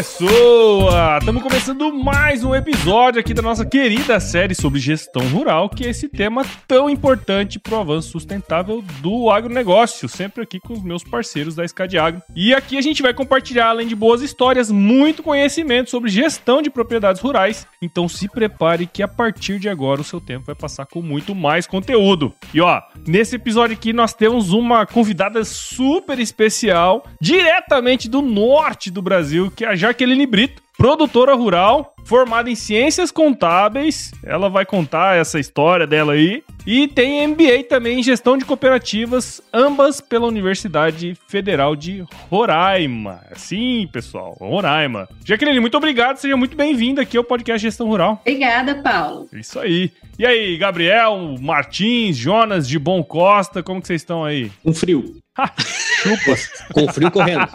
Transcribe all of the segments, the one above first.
Pessoa! Estamos começando mais um episódio aqui da nossa querida série sobre gestão rural, que é esse tema tão importante para o avanço sustentável do agronegócio, sempre aqui com os meus parceiros da SCAD Agro. E aqui a gente vai compartilhar, além de boas histórias, muito conhecimento sobre gestão de propriedades rurais. Então se prepare que a partir de agora o seu tempo vai passar com muito mais conteúdo. E ó, nesse episódio aqui nós temos uma convidada super especial, diretamente do norte do Brasil, que é a Jaqueline Brito, produtora rural, formada em ciências contábeis. Ela vai contar essa história dela aí. E tem MBA também em gestão de cooperativas, ambas pela Universidade Federal de Roraima. Sim, pessoal, Roraima. Jaqueline, muito obrigado, seja muito bem-vinda aqui ao podcast Gestão Rural. Obrigada, Paulo. Isso aí. E aí, Gabriel, Martins, Jonas de Bom Costa, como que vocês estão aí? Um frio. Chupa. Com frio correndo.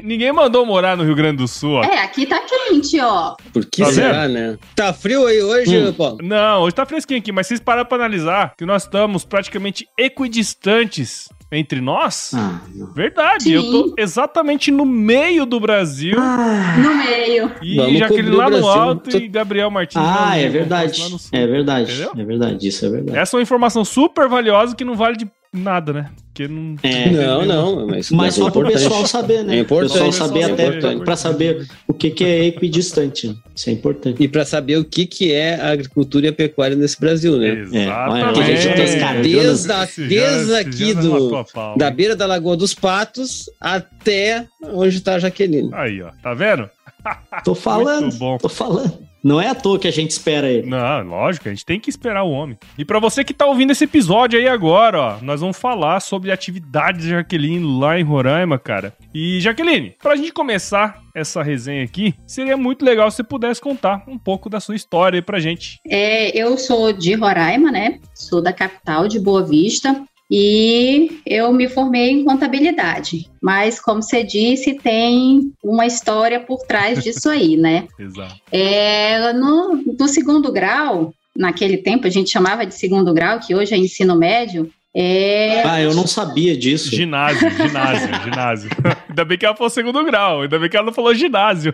Ninguém mandou morar no Rio Grande do Sul, ó. É, aqui tá quente, ó. Por que Tá será, né? Tá frio aí hoje, Hum. Paulo? Não, hoje tá fresquinho aqui, mas vocês pararam pra analisar que nós estamos praticamente equidistantes entre nós? Ah. Verdade, Sim. eu tô exatamente no meio do Brasil No meio. e Vamos Jaqueline lá no alto Tô- e Gabriel Martins Ah, no- é verdade. É verdade. Entendeu? É verdade, isso é verdade. Essa é uma informação super valiosa que não vale de nada, né? Porque não. É, não, não, mas, Mas só para o pessoal saber, né? É importante, o pessoal é saber até é importante. para saber o que, que é equidistante. Isso é importante. E para saber o que, que é a agricultura e a pecuária nesse Brasil, né? Exatamente. que a gente tem cara, Desde, a- Esse desde aqui do, da beira da Lagoa dos Patos até onde tá a Jaqueline. Aí, ó. Tá vendo? Tô falando, Muito bom. tô falando. Não é à toa que a gente espera ele. Não, lógico, a gente tem que esperar o homem. E pra você que tá ouvindo esse episódio aí agora, ó, nós vamos falar sobre atividades de Jaqueline lá em Roraima, cara. E Jaqueline, pra gente começar essa resenha aqui, seria muito legal se você pudesse contar um pouco da sua história aí pra gente. É, eu sou de Roraima, né? Sou da capital de Boa Vista. E eu me formei em contabilidade. Mas, como você disse, tem uma história por trás disso aí, né? Exato. É, no, no segundo grau, naquele tempo a gente chamava de segundo grau, que hoje é ensino médio, é, Ah, eu não sabia disso. Ginásio, ginásio, ginásio. ainda bem que ela falou segundo grau, ainda bem que ela não falou ginásio.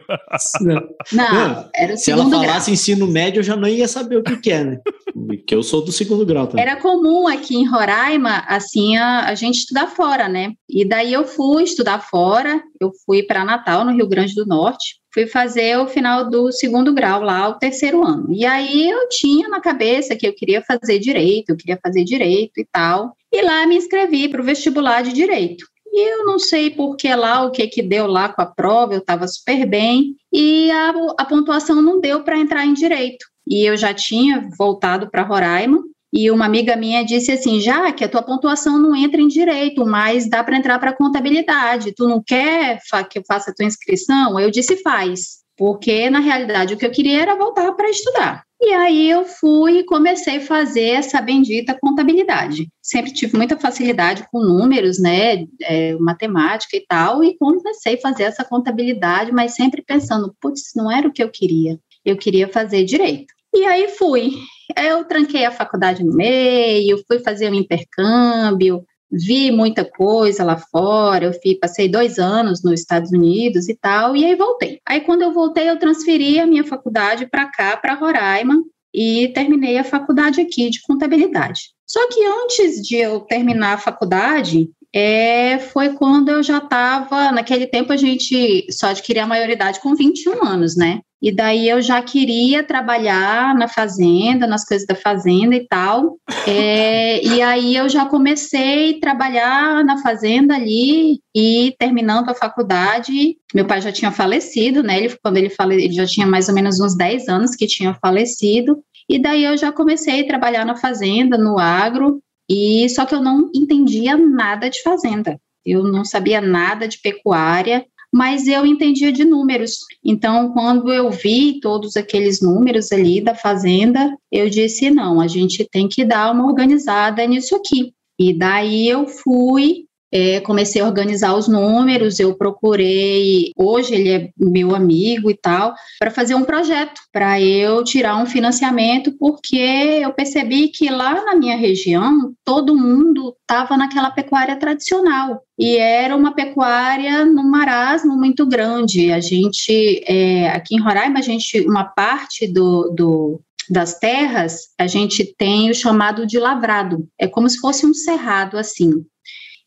não, era o Se ela segundo grau. falasse ensino médio, eu já não ia saber o que, que é, né? Porque eu sou do segundo grau também. Era comum aqui em Roraima, assim, a, a gente estudar fora, né? E daí eu fui estudar fora, eu fui para Natal, no Rio Grande do Norte, fui fazer o final do segundo grau lá, o terceiro ano. E aí eu tinha na cabeça que eu queria fazer direito, eu queria fazer direito e tal. E lá me inscrevi para o vestibular de direito. E eu não sei por que lá, o que que deu lá com a prova, eu estava super bem. E a, a pontuação não deu para entrar em direito. E eu já tinha voltado para Roraima. E uma amiga minha disse assim: já que a tua pontuação não entra em direito, mas dá para entrar para contabilidade. Tu não quer que eu faça a tua inscrição? Eu disse: faz. Porque, na realidade, o que eu queria era voltar para estudar. E aí eu fui e comecei a fazer essa bendita contabilidade. Sempre tive muita facilidade com números, né, é, matemática e tal, e comecei a fazer essa contabilidade, mas sempre pensando, putz, não era o que eu queria. Eu queria fazer direito. E aí fui. Eu tranquei a faculdade no meio, fui fazer um intercâmbio, vi muita coisa lá fora. Eu fui, passei dois anos nos Estados Unidos e tal, e aí voltei. Aí quando eu voltei, eu transferi a minha faculdade para cá, para Roraima, e terminei a faculdade aqui de contabilidade. Só que antes de eu terminar a faculdade, é, foi quando eu já estava. Naquele tempo a gente só adquiria a maioridade com 21 anos, né? E daí eu já queria trabalhar na fazenda, nas coisas da fazenda e tal. É, e aí eu já comecei a trabalhar na fazenda ali e terminando a faculdade, meu pai já tinha falecido, né? Ele, quando ele, fale, ele já tinha mais ou menos uns 10 anos que tinha falecido. E daí eu já comecei a trabalhar na fazenda, no agro, e só que eu não entendia nada de fazenda. Eu não sabia nada de pecuária, mas eu entendia de números. Então, quando eu vi todos aqueles números ali da fazenda, eu disse: não, a gente tem que dar uma organizada nisso aqui. E daí eu fui é, comecei a organizar os números, eu procurei, hoje ele é meu amigo e tal, para fazer um projeto, para eu tirar um financiamento, porque eu percebi que lá na minha região, todo mundo estava naquela pecuária tradicional, e era uma pecuária num marasmo muito grande. A gente, é, aqui em Roraima, a gente, uma parte do, do, das terras, a gente tem o chamado de lavrado. É como se fosse um cerrado assim.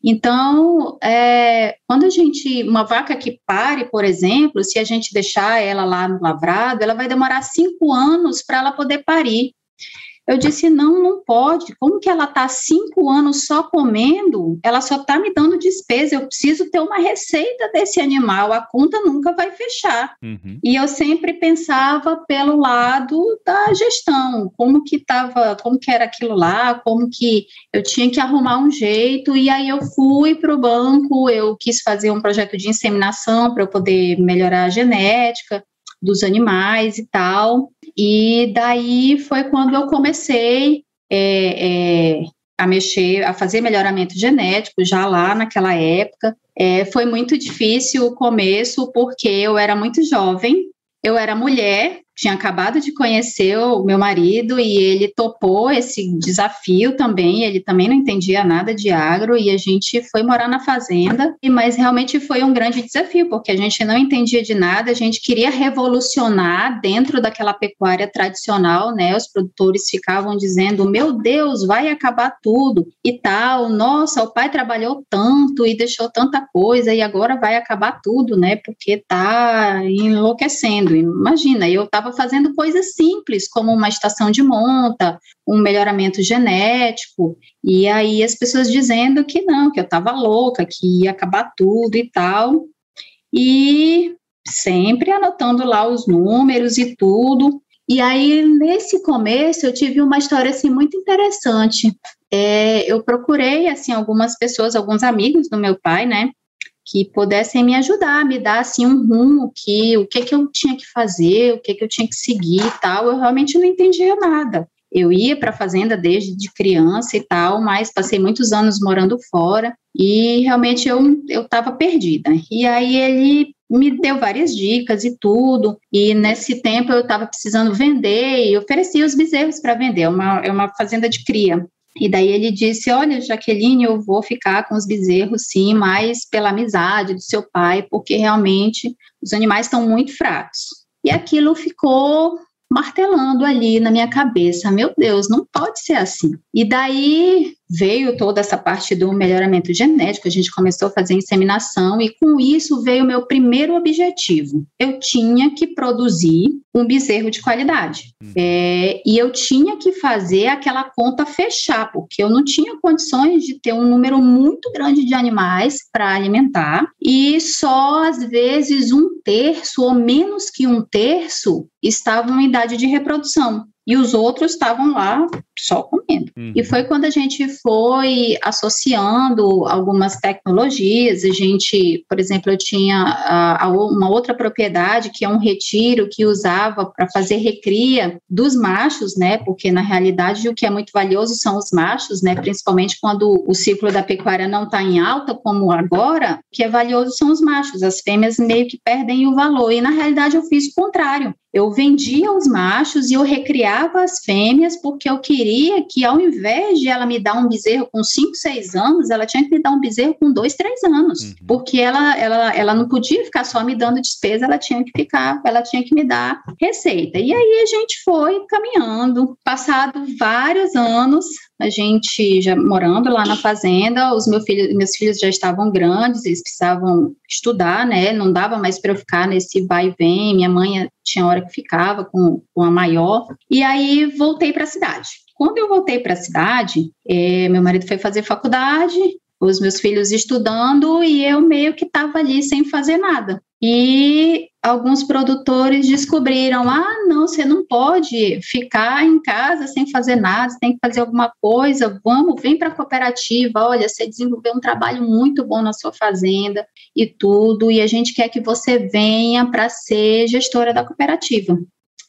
Então, é, quando a gente, uma vaca que pare, por exemplo, se a gente deixar ela lá no lavrado, ela vai demorar cinco anos para ela poder parir. Eu disse, não, não pode. Como que ela está cinco anos só comendo? Ela só está me dando despesa. Eu preciso ter uma receita desse animal. A conta nunca vai fechar. Uhum. E eu sempre pensava pelo lado da gestão, como que estava, como que era aquilo lá, como que eu tinha que arrumar um jeito. E aí eu fui para o banco, eu quis fazer um projeto de inseminação para eu poder melhorar a genética dos animais e tal. E daí foi quando eu comecei é, é, a mexer, a fazer melhoramento genético já lá naquela época. É, foi muito difícil o começo porque eu era muito jovem, eu era mulher tinha acabado de conhecer o meu marido e ele topou esse desafio também. Ele também não entendia nada de agro e a gente foi morar na fazenda. Mas realmente foi um grande desafio, porque a gente não entendia de nada, a gente queria revolucionar dentro daquela pecuária tradicional, né? Os produtores ficavam dizendo: meu Deus, vai acabar tudo e tal. Nossa, o pai trabalhou tanto e deixou tanta coisa e agora vai acabar tudo, né? Porque tá enlouquecendo. Imagina, eu estava estava fazendo coisas simples, como uma estação de monta, um melhoramento genético, e aí as pessoas dizendo que não, que eu estava louca, que ia acabar tudo e tal. E sempre anotando lá os números e tudo. E aí, nesse começo, eu tive uma história assim muito interessante. É, eu procurei assim algumas pessoas, alguns amigos do meu pai, né, que pudessem me ajudar, me dar assim um rumo que o que que eu tinha que fazer, o que que eu tinha que seguir e tal. Eu realmente não entendia nada. Eu ia para a fazenda desde de criança e tal, mas passei muitos anos morando fora e realmente eu eu estava perdida. E aí ele me deu várias dicas e tudo. E nesse tempo eu estava precisando vender e oferecia os bezerros para vender. É uma, é uma fazenda de cria. E daí ele disse: Olha, Jaqueline, eu vou ficar com os bezerros, sim, mas pela amizade do seu pai, porque realmente os animais estão muito fracos. E aquilo ficou martelando ali na minha cabeça: Meu Deus, não pode ser assim. E daí veio toda essa parte do melhoramento genético, a gente começou a fazer inseminação e com isso veio o meu primeiro objetivo. Eu tinha que produzir um bezerro de qualidade. Hum. É, e eu tinha que fazer aquela conta fechar, porque eu não tinha condições de ter um número muito grande de animais para alimentar e só às vezes um terço ou menos que um terço estavam em idade de reprodução e os outros estavam lá só comendo. Uhum. E foi quando a gente foi associando algumas tecnologias, a gente, por exemplo, eu tinha a, a uma outra propriedade que é um retiro que usava para fazer recria dos machos, né? Porque na realidade o que é muito valioso são os machos, né? Principalmente quando o ciclo da pecuária não está em alta, como agora, o que é valioso são os machos, as fêmeas meio que perdem o valor. E na realidade eu fiz o contrário. Eu vendia os machos e eu recriava as fêmeas porque eu queria que, ao invés de ela me dar um bezerro com 5, 6 anos, ela tinha que me dar um bezerro com 2, 3 anos. Uhum. Porque ela, ela, ela não podia ficar só me dando despesa, ela tinha que ficar, ela tinha que me dar receita. E aí a gente foi caminhando. Passado vários anos, a gente já morando lá na fazenda, os meu filho, meus filhos já estavam grandes, eles precisavam estudar, né? Não dava mais para eu ficar nesse vai e vem. Minha mãe tinha hora que ficava com, com a maior. E aí voltei para a cidade. Quando eu voltei para a cidade, é, meu marido foi fazer faculdade, os meus filhos estudando e eu meio que estava ali sem fazer nada. E alguns produtores descobriram: ah, não, você não pode ficar em casa sem fazer nada, você tem que fazer alguma coisa, vamos, vem para a cooperativa, olha, você desenvolveu um trabalho muito bom na sua fazenda e tudo, e a gente quer que você venha para ser gestora da cooperativa.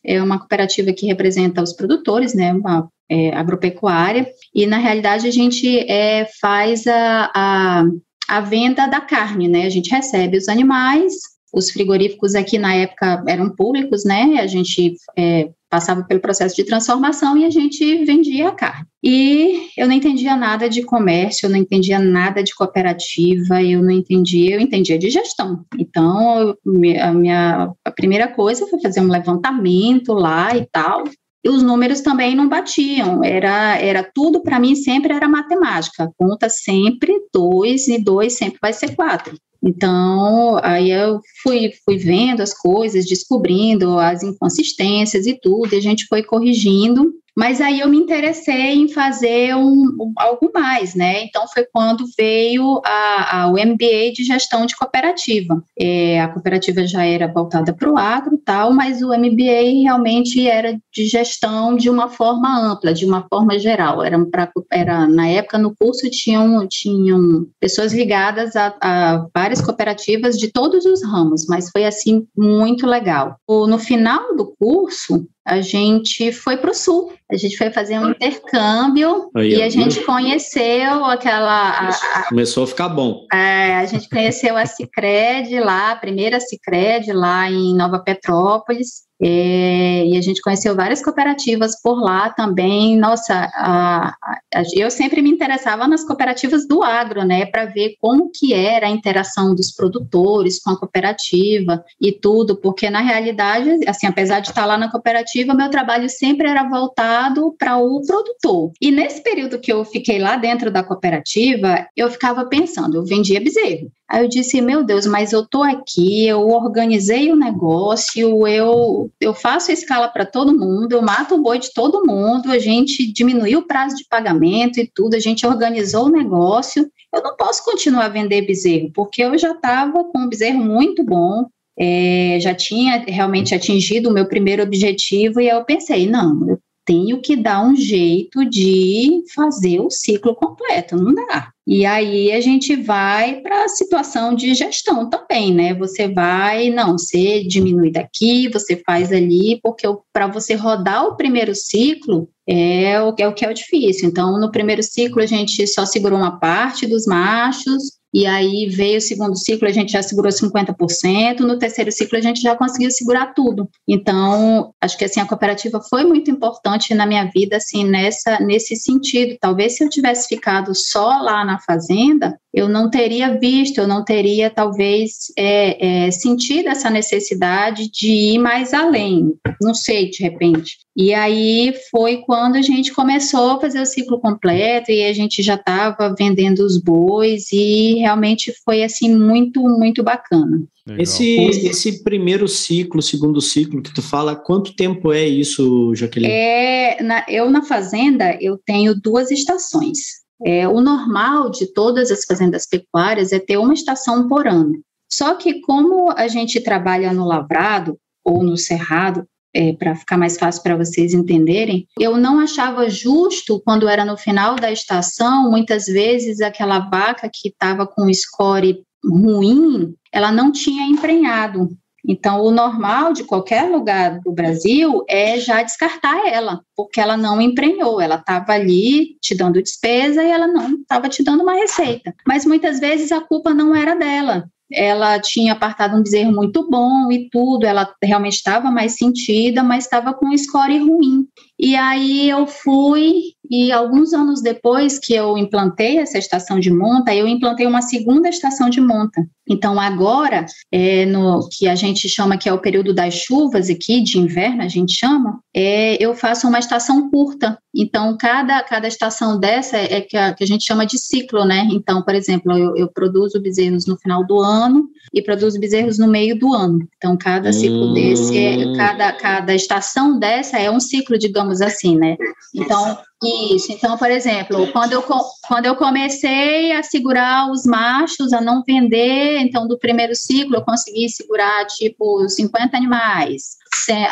É uma cooperativa que representa os produtores, né, uma é, agropecuária, e na realidade a gente é, faz a, a, a venda da carne, né, a gente recebe os animais, os frigoríficos aqui na época eram públicos, né? A gente é, passava pelo processo de transformação e a gente vendia a carne. E eu não entendia nada de comércio, eu não entendia nada de cooperativa, eu não entendia, eu entendia de gestão. Então, a minha a primeira coisa foi fazer um levantamento lá e tal. E os números também não batiam, era, era tudo para mim sempre era matemática, conta sempre dois e dois sempre vai ser quatro. Então, aí eu fui, fui vendo as coisas, descobrindo as inconsistências e tudo, e a gente foi corrigindo mas aí eu me interessei em fazer um, um, algo mais, né? Então foi quando veio a, a, o MBA de gestão de cooperativa. É, a cooperativa já era voltada para o agro tal, mas o MBA realmente era de gestão de uma forma ampla, de uma forma geral. Era, pra, era na época no curso tinham, tinham pessoas ligadas a, a várias cooperativas de todos os ramos, mas foi assim muito legal. No final do curso, a gente foi para o sul. A gente foi fazer um intercâmbio Aí, e a gente conheceu aquela. A, a, Começou a ficar bom. É, a gente conheceu a Cicred lá, a primeira Cicred lá em Nova Petrópolis. É, e a gente conheceu várias cooperativas por lá também. Nossa, a, a, eu sempre me interessava nas cooperativas do agro, né, para ver como que era a interação dos produtores com a cooperativa e tudo, porque na realidade, assim, apesar de estar lá na cooperativa, meu trabalho sempre era voltado para o produtor. E nesse período que eu fiquei lá dentro da cooperativa, eu ficava pensando, eu vendia bezerro. Aí eu disse, meu Deus, mas eu tô aqui, eu organizei o negócio, eu, eu faço a escala para todo mundo, eu mato o boi de todo mundo, a gente diminuiu o prazo de pagamento e tudo, a gente organizou o negócio. Eu não posso continuar a vender bezerro, porque eu já estava com um bezerro muito bom, é, já tinha realmente atingido o meu primeiro objetivo, e eu pensei, não, eu tenho que dar um jeito de fazer o ciclo completo, não dá. E aí a gente vai para a situação de gestão também, né? Você vai, não, você diminui daqui, você faz ali, porque para você rodar o primeiro ciclo é o, é o que é o difícil. Então, no primeiro ciclo, a gente só segurou uma parte dos machos, e aí veio o segundo ciclo, a gente já segurou 50%, no terceiro ciclo a gente já conseguiu segurar tudo. Então, acho que assim a cooperativa foi muito importante na minha vida assim nessa nesse sentido. Talvez se eu tivesse ficado só lá na fazenda, eu não teria visto, eu não teria talvez é, é, sentido essa necessidade de ir mais além. Não sei, de repente. E aí foi quando a gente começou a fazer o ciclo completo e a gente já estava vendendo os bois e realmente foi assim muito, muito bacana. Esse, esse primeiro ciclo, segundo ciclo que tu fala, quanto tempo é isso, Jaqueline? É, na, eu na fazenda eu tenho duas estações. É, o normal de todas as fazendas pecuárias é ter uma estação por ano. Só que como a gente trabalha no lavrado ou no cerrado, é, para ficar mais fácil para vocês entenderem, eu não achava justo quando era no final da estação, muitas vezes aquela vaca que estava com score ruim, ela não tinha emprenhado. Então, o normal de qualquer lugar do Brasil é já descartar ela, porque ela não emprenhou, ela estava ali te dando despesa e ela não estava te dando uma receita. Mas muitas vezes a culpa não era dela, ela tinha apartado um bezerro muito bom e tudo, ela realmente estava mais sentida, mas estava com um score ruim. E aí eu fui e alguns anos depois que eu implantei essa estação de monta, eu implantei uma segunda estação de monta. Então agora, é, no que a gente chama que é o período das chuvas aqui, de inverno a gente chama, é, eu faço uma estação curta. Então cada, cada estação dessa é que a, que a gente chama de ciclo, né? Então, por exemplo, eu, eu produzo bezerros no final do ano e produzo bezerros no meio do ano. Então cada ciclo hum. desse, é, cada, cada estação dessa é um ciclo, digamos assim, né? Então Isso, então, por exemplo, quando eu, quando eu comecei a segurar os machos, a não vender, então, do primeiro ciclo, eu consegui segurar, tipo, 50 animais.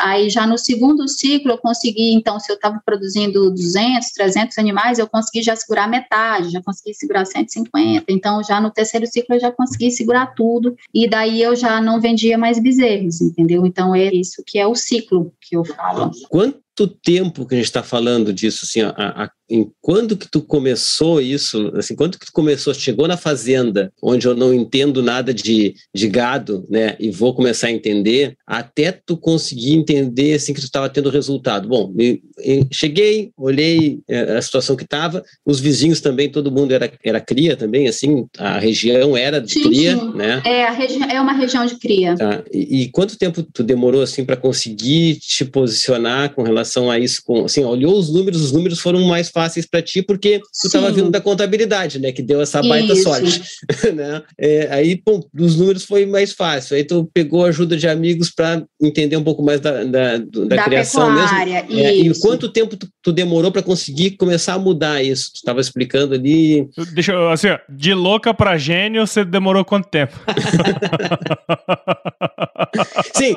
Aí, já no segundo ciclo, eu consegui, então, se eu estava produzindo 200, 300 animais, eu consegui já segurar metade, já consegui segurar 150. Então, já no terceiro ciclo, eu já consegui segurar tudo. E daí, eu já não vendia mais bezerros, entendeu? Então, é isso que é o ciclo que eu falo. Quanto tempo que a gente está falando disso, assim, a, a, em quando que tu começou isso, assim, quando que tu começou, chegou na fazenda, onde eu não entendo nada de, de gado, né, e vou começar a entender, até tu conseguir entender, assim, que tu estava tendo resultado. Bom, eu cheguei, olhei é, a situação que estava, os vizinhos também, todo mundo era, era cria também, assim, a região era de sim, cria, sim. né? É, a é uma região de cria. Tá. E, e quanto tempo tu demorou, assim, para conseguir te posicionar com relação a isso? Com, assim, olhou os números, os números foram mais fáceis para ti porque tu estava vindo da contabilidade, né? Que deu essa baita Isso. sorte, né? É, aí, pô, os números foi mais fácil. Aí tu pegou ajuda de amigos para entender um pouco mais da, da, da, da criação pecuária, mesmo. É, e quanto tempo tu, tu demorou para conseguir começar a mudar isso? Tu estava explicando ali. Deixa eu, assim, ó, de louca para gênio, você demorou quanto tempo? Sim,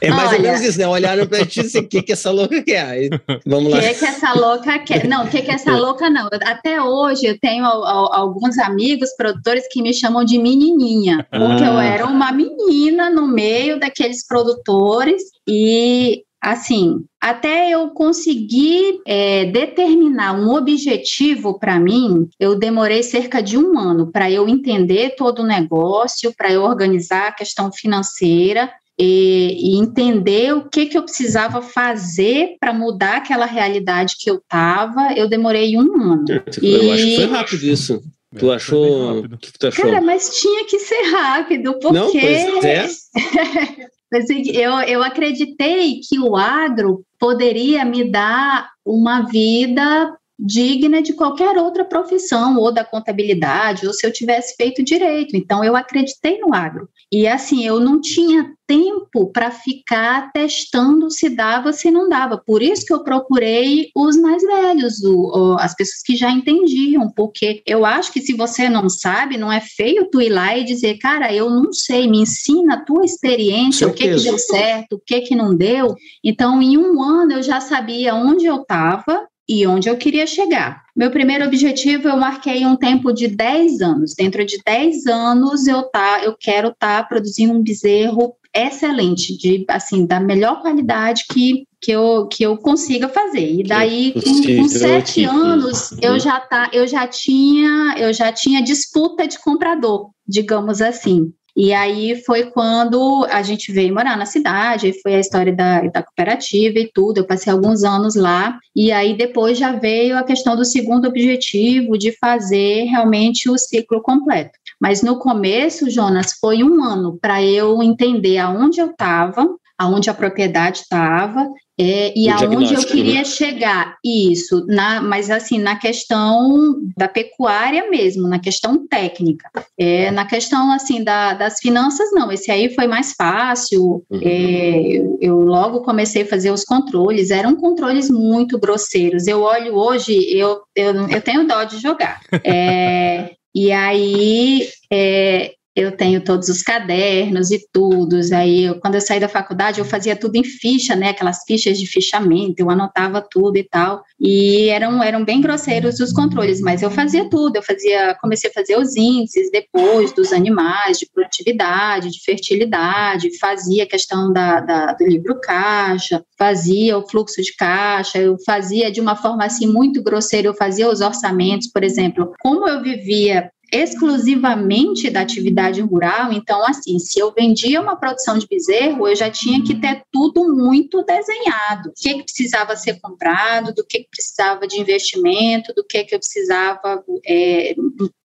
é mais Olha, ou menos isso, né? Olharam pra ti e disse, o que que essa louca quer? Vamos lá. O que que essa louca quer? Não, o que que essa louca não. Até hoje eu tenho alguns amigos produtores que me chamam de menininha, porque ah. eu era uma menina no meio daqueles produtores e assim, até eu conseguir é, determinar um objetivo para mim, eu demorei cerca de um ano para eu entender todo o negócio, para eu organizar a questão financeira e, e, entender o que, que eu precisava fazer para mudar aquela realidade que eu estava, eu demorei um ano. Eu e... acho que foi rápido isso. Tu achou? O que, tu achou? Cara, mas tinha que ser rápido, porque. Não, pois é. eu, eu acreditei que o agro poderia me dar uma vida digna de qualquer outra profissão, ou da contabilidade, ou se eu tivesse feito direito. Então, eu acreditei no agro. E assim, eu não tinha tempo para ficar testando se dava, se não dava. Por isso que eu procurei os mais velhos, o, o, as pessoas que já entendiam, porque eu acho que se você não sabe, não é feio tu ir lá e dizer, cara, eu não sei, me ensina a tua experiência, o que, que deu certo, o que, que não deu. Então, em um ano eu já sabia onde eu estava, e onde eu queria chegar. Meu primeiro objetivo, eu marquei um tempo de 10 anos. Dentro de 10 anos, eu, tá, eu quero estar tá produzindo um bezerro excelente, de assim, da melhor qualidade que, que, eu, que eu consiga fazer. E daí, com, com sete anos, eu já, tá, eu, já tinha, eu já tinha disputa de comprador, digamos assim. E aí foi quando a gente veio morar na cidade, foi a história da, da cooperativa e tudo. Eu passei alguns anos lá, e aí depois já veio a questão do segundo objetivo, de fazer realmente o ciclo completo. Mas no começo, Jonas, foi um ano para eu entender aonde eu estava, aonde a propriedade estava é, e aonde eu queria né? chegar, isso, na, mas assim, na questão da pecuária mesmo, na questão técnica. É, na questão, assim, da, das finanças, não, esse aí foi mais fácil, uhum. é, eu logo comecei a fazer os controles, eram controles muito grosseiros, eu olho hoje, eu, eu, eu tenho dó de jogar. É, e aí, é, eu tenho todos os cadernos e tudo. Aí, eu, quando eu saí da faculdade, eu fazia tudo em ficha, né? Aquelas fichas de fichamento, eu anotava tudo e tal. E eram, eram bem grosseiros os controles, mas eu fazia tudo. Eu fazia, comecei a fazer os índices depois dos animais, de produtividade, de fertilidade, fazia a questão da, da, do livro caixa, fazia o fluxo de caixa, eu fazia de uma forma assim muito grosseira, eu fazia os orçamentos, por exemplo. Como eu vivia exclusivamente da atividade rural, então assim, se eu vendia uma produção de bezerro, eu já tinha que ter tudo muito desenhado. O que, que precisava ser comprado, do que, que precisava de investimento, do que, que eu precisava é,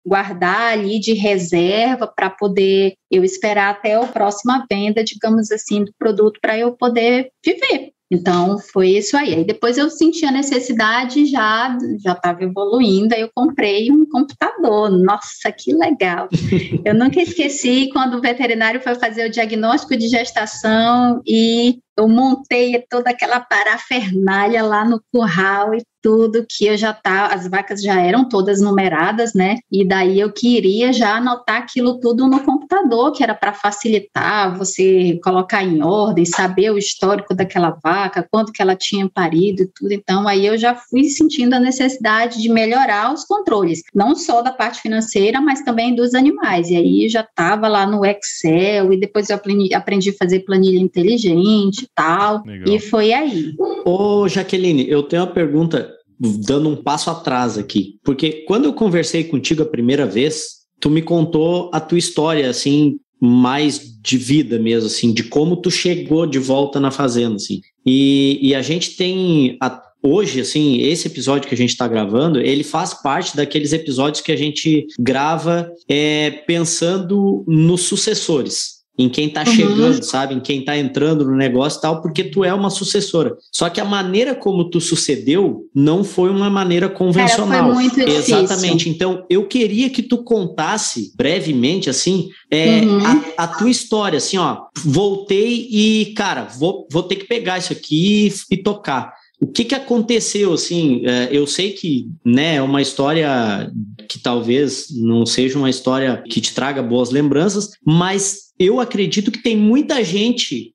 guardar ali de reserva para poder eu esperar até a próxima venda, digamos assim, do produto para eu poder viver. Então foi isso aí. Aí depois eu senti a necessidade, já já estava evoluindo, aí eu comprei um computador. Nossa, que legal! eu nunca esqueci quando o veterinário foi fazer o diagnóstico de gestação e eu montei toda aquela parafernália lá no curral e tudo que eu já tá, as vacas já eram todas numeradas, né? E daí eu queria já anotar aquilo tudo no computador, que era para facilitar você colocar em ordem, saber o histórico daquela vaca, quando que ela tinha parido e tudo. Então aí eu já fui sentindo a necessidade de melhorar os controles, não só da parte financeira, mas também dos animais. E aí já estava lá no Excel e depois eu aprendi, aprendi a fazer planilha inteligente e tal. Legal. E foi aí. Ô, Jaqueline, eu tenho uma pergunta dando um passo atrás aqui, porque quando eu conversei contigo a primeira vez, tu me contou a tua história assim mais de vida mesmo, assim, de como tu chegou de volta na fazenda, assim. E, e a gente tem a, hoje, assim, esse episódio que a gente está gravando, ele faz parte daqueles episódios que a gente grava é, pensando nos sucessores em quem está uhum. chegando, sabe? Em quem está entrando no negócio e tal, porque tu é uma sucessora. Só que a maneira como tu sucedeu não foi uma maneira convencional. Cara, foi muito Exatamente. Difícil. Então, eu queria que tu contasse brevemente, assim, é, uhum. a, a, tua história, assim, ó. Voltei e, cara, vou, vou ter que pegar isso aqui e, e tocar. O que, que aconteceu, assim, é, eu sei que, né, é uma história que talvez não seja uma história que te traga boas lembranças, mas eu acredito que tem muita gente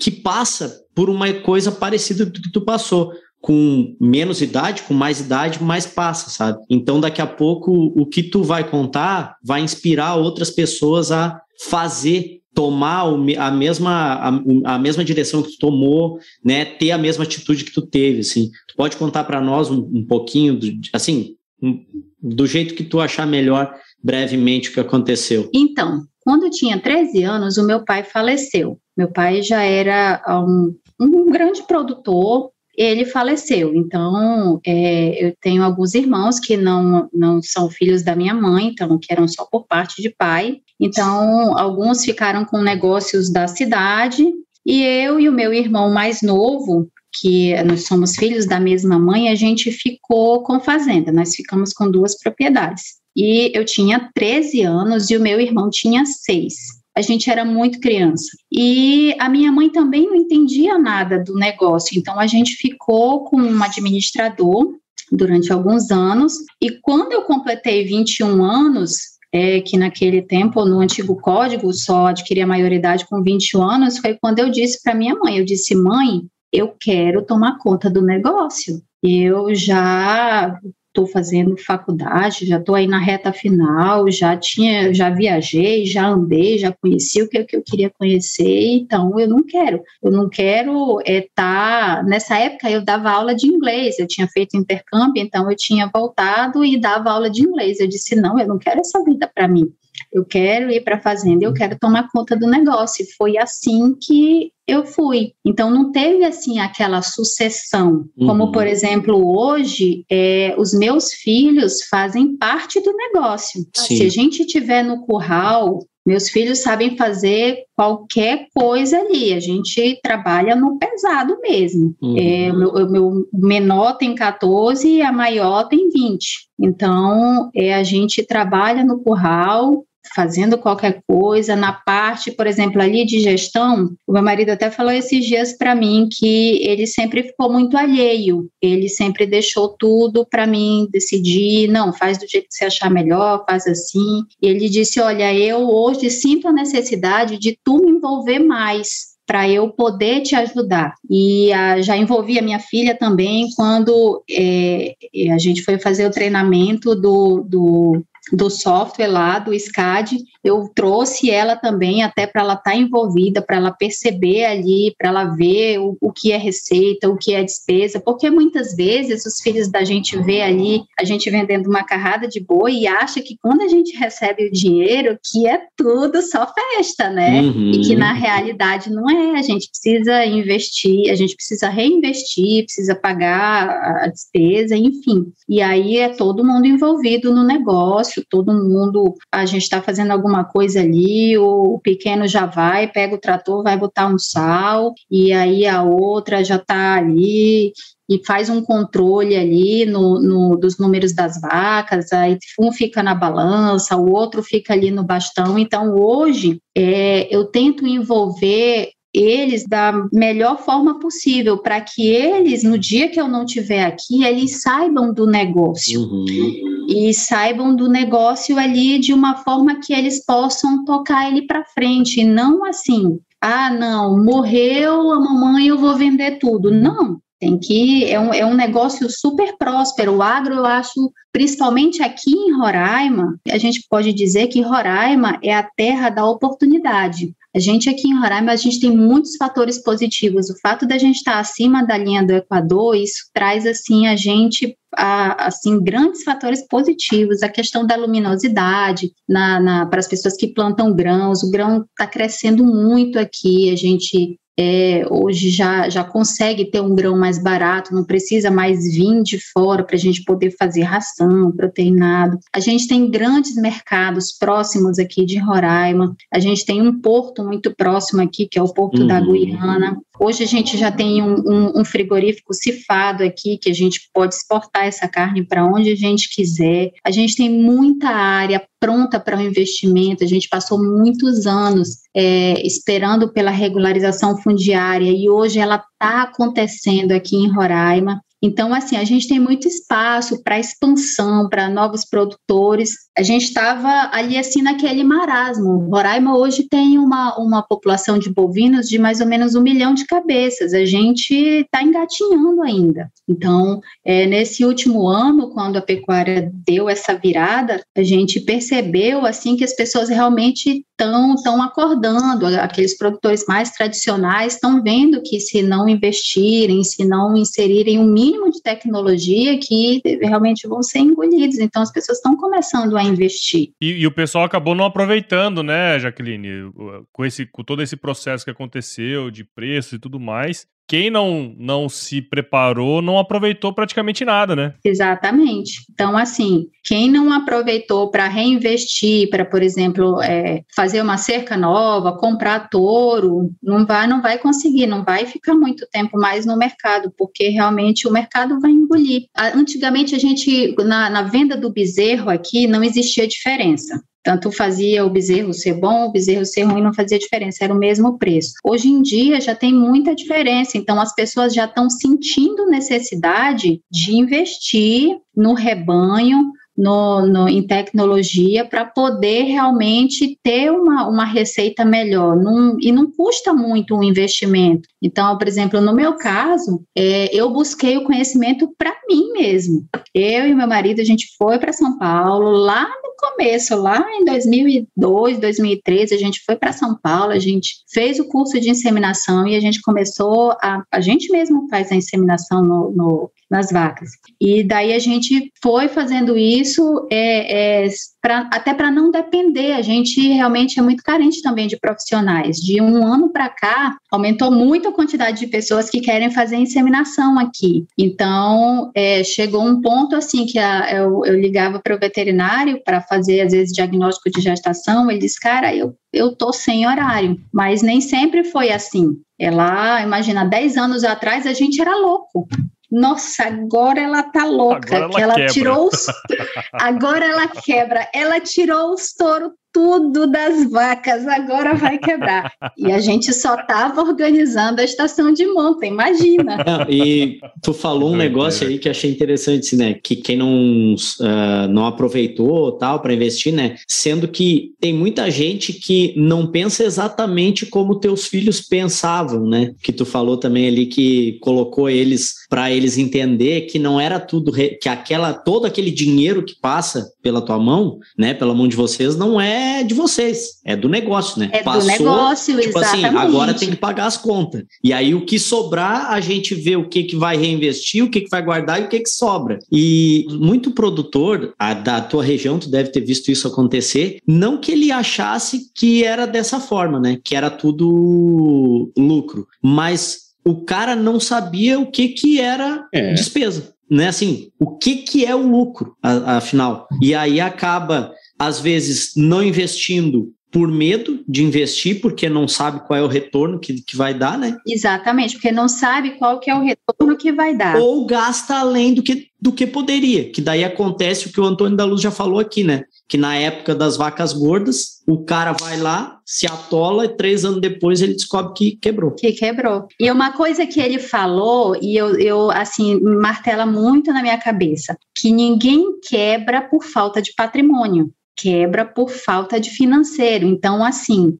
que passa por uma coisa parecida do que tu passou com menos idade, com mais idade, mas passa, sabe? Então, daqui a pouco, o que tu vai contar vai inspirar outras pessoas a fazer tomar a mesma, a, a, mesma direção que tu tomou, né, ter a mesma atitude que tu teve, assim. Tu pode contar para nós um, um pouquinho, do, assim, um, do jeito que tu achar melhor, brevemente, o que aconteceu. Então, quando eu tinha 13 anos, o meu pai faleceu. Meu pai já era um, um grande produtor, ele faleceu. Então, é, eu tenho alguns irmãos que não, não são filhos da minha mãe, então, que eram só por parte de pai. Então, alguns ficaram com negócios da cidade, e eu e o meu irmão mais novo, que nós somos filhos da mesma mãe, a gente ficou com fazenda, nós ficamos com duas propriedades. E eu tinha 13 anos e o meu irmão tinha 6 a gente era muito criança. E a minha mãe também não entendia nada do negócio, então a gente ficou com um administrador durante alguns anos. E quando eu completei 21 anos, é, que naquele tempo, no antigo código, só adquiria maioridade com 21 anos, foi quando eu disse para minha mãe, eu disse, mãe, eu quero tomar conta do negócio. Eu já estou fazendo faculdade, já estou aí na reta final, já tinha, já viajei, já andei, já conheci o que, que eu queria conhecer, então eu não quero. Eu não quero estar. É, tá, nessa época eu dava aula de inglês, eu tinha feito intercâmbio, então eu tinha voltado e dava aula de inglês. Eu disse: não, eu não quero essa vida para mim eu quero ir para a fazenda, eu quero tomar conta do negócio. E foi assim que eu fui. Então não teve assim aquela sucessão, uhum. como por exemplo hoje é, os meus filhos fazem parte do negócio. Sim. Se a gente tiver no curral meus filhos sabem fazer qualquer coisa ali. A gente trabalha no pesado mesmo. Uhum. É, o, meu, o, meu, menor tem 14 e a maior tem 20. Então, é, a gente trabalha no curral, fazendo qualquer coisa, na parte, por exemplo, ali de gestão, o meu marido até falou esses dias para mim que ele sempre ficou muito alheio, ele sempre deixou tudo para mim decidir, não, faz do jeito que você achar melhor, faz assim. E ele disse: Olha, eu hoje sinto a necessidade de tu me envolver mais para eu poder te ajudar. E a, já envolvi a minha filha também quando é, a gente foi fazer o treinamento do, do do software lá, do SCAD, eu trouxe ela também até para ela estar tá envolvida, para ela perceber ali, para ela ver o, o, que é receita, o que é despesa, porque muitas vezes os filhos da gente vê ali a gente vendendo uma carrada de boi e acha que quando a gente recebe o dinheiro, que é tudo só festa, né? Uhum. E que na realidade não é, a gente precisa investir, a gente precisa reinvestir, precisa pagar a despesa, enfim. E aí é todo mundo envolvido no negócio, todo mundo, a gente está fazendo alguma coisa ali, o pequeno já vai, pega o trator, vai botar um sal, e aí a outra já está ali, e faz um controle ali no, no, dos números das vacas, aí um fica na balança, o outro fica ali no bastão. Então, hoje, é, eu tento envolver eles da melhor forma possível, para que eles, no dia que eu não estiver aqui, eles saibam do negócio. Uhum. E saibam do negócio ali de uma forma que eles possam tocar ele para frente, e não assim, ah, não, morreu a mamãe, eu vou vender tudo. Não, tem que é um, é um negócio super próspero. O agro, eu acho, principalmente aqui em Roraima, a gente pode dizer que Roraima é a terra da oportunidade. A gente aqui em Roraima, a gente tem muitos fatores positivos. O fato da gente estar acima da linha do Equador, isso traz assim a gente a, assim grandes fatores positivos. A questão da luminosidade na, na para as pessoas que plantam grãos, o grão está crescendo muito aqui. A gente é, hoje já, já consegue ter um grão mais barato, não precisa mais vir de fora para a gente poder fazer ração, proteinado. A gente tem grandes mercados próximos aqui de Roraima, a gente tem um porto muito próximo aqui, que é o Porto uhum. da Guiana. Hoje a gente já tem um, um, um, frigorífico cifado aqui, que a gente pode exportar essa carne para onde a gente quiser. A gente tem muita área pronta para o investimento, a gente passou muitos anos é, esperando pela regularização fundiária e hoje ela está acontecendo aqui em Roraima. Então, assim, a gente tem muito espaço para expansão, para novos produtores. A gente estava ali, assim, naquele marasmo. Roraima hoje tem uma, uma população de bovinos de mais ou menos um milhão de cabeças. A gente está engatinhando ainda. Então, é, nesse último ano, quando a pecuária deu essa virada, a gente percebeu, assim, que as pessoas realmente estão estão acordando, aqueles produtores mais tradicionais estão vendo que se não investirem, se não inserirem um mínimo de tecnologia, que realmente vão ser engolidos. Então as pessoas estão começando a investir. E, e, o pessoal acabou não aproveitando, né, Jaqueline, com, esse, com todo esse processo que aconteceu de preço e tudo mais quem não, não se preparou não aproveitou praticamente nada, né? Exatamente. Então, assim, quem não aproveitou para reinvestir, para, por exemplo, é, fazer uma cerca nova, comprar touro, não vai, não vai conseguir, não vai ficar muito tempo mais no mercado, porque realmente o mercado vai engolir. Antigamente, a gente, na, na venda do bezerro aqui, não existia diferença. Tanto fazia o bezerro ser bom, o bezerro ser ruim, não fazia diferença, era o mesmo preço. Hoje em dia já tem muita diferença, então as pessoas já estão sentindo necessidade de investir no rebanho, no, no, em tecnologia para poder realmente ter uma, uma receita melhor. Num, e não custa muito o investimento. Então, por exemplo, no meu caso, é, eu busquei o conhecimento para mim mesmo. Eu e meu marido, a gente foi para São Paulo, lá no começo, lá em 2002, 2013, a gente foi para São Paulo, a gente fez o curso de inseminação e a gente começou a. A gente mesmo faz a inseminação no, no nas vacas. E daí a gente foi fazendo isso é, é pra, até para não depender. A gente realmente é muito carente também de profissionais. De um ano para cá, aumentou muito a quantidade de pessoas que querem fazer inseminação aqui. Então, é, chegou um ponto assim que a, eu, eu ligava para o veterinário para fazer, às vezes, diagnóstico de gestação. Ele disse, cara, eu, eu tô sem horário. Mas nem sempre foi assim. É lá, imagina, 10 anos atrás a gente era louco nossa, agora ela tá louca, agora ela que ela tirou os... agora ela quebra, ela tirou os touros tudo das vacas, agora vai quebrar. E a gente só estava organizando a estação de monta, imagina. e tu falou um negócio aí que achei interessante, né? Que quem não, uh, não aproveitou tal para investir, né? Sendo que tem muita gente que não pensa exatamente como teus filhos pensavam, né? Que tu falou também ali que colocou eles para eles entender que não era tudo que aquela todo aquele dinheiro que passa pela tua mão, né? Pela mão de vocês não é é de vocês, é do negócio, né? É Passou, do negócio, tipo assim, exatamente. assim, agora tem que pagar as contas. E aí o que sobrar, a gente vê o que, que vai reinvestir, o que, que vai guardar e o que, que sobra. E muito produtor a, da tua região, tu deve ter visto isso acontecer, não que ele achasse que era dessa forma, né? Que era tudo lucro, mas o cara não sabia o que, que era é. despesa né? Assim, o que que é o lucro, afinal? E aí acaba às vezes não investindo por medo de investir, porque não sabe qual é o retorno que, que vai dar, né? Exatamente, porque não sabe qual que é o retorno que vai dar. Ou gasta além do que, do que poderia, que daí acontece o que o Antônio da Luz já falou aqui, né? Que na época das vacas gordas, o cara vai lá, se atola e três anos depois ele descobre que quebrou. Que quebrou. E uma coisa que ele falou, e eu, eu assim, martela muito na minha cabeça, que ninguém quebra por falta de patrimônio quebra por falta de financeiro. Então, assim,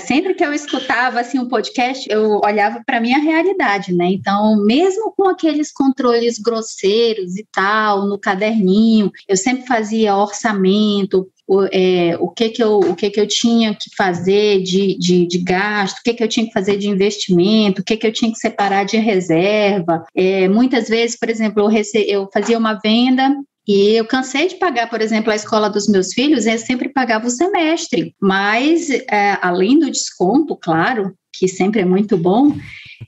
sempre que eu escutava assim um podcast, eu olhava para minha realidade, né? Então, mesmo com aqueles controles grosseiros e tal, no caderninho, eu sempre fazia orçamento, o, é, o, que, que, eu, o que, que eu tinha que fazer de, de, de gasto, o que, que eu tinha que fazer de investimento, o que, que eu tinha que separar de reserva. É, muitas vezes, por exemplo, eu, rece, eu fazia uma venda e eu cansei de pagar, por exemplo, a escola dos meus filhos, eu sempre pagava o semestre, mas é, além do desconto, claro, que sempre é muito bom,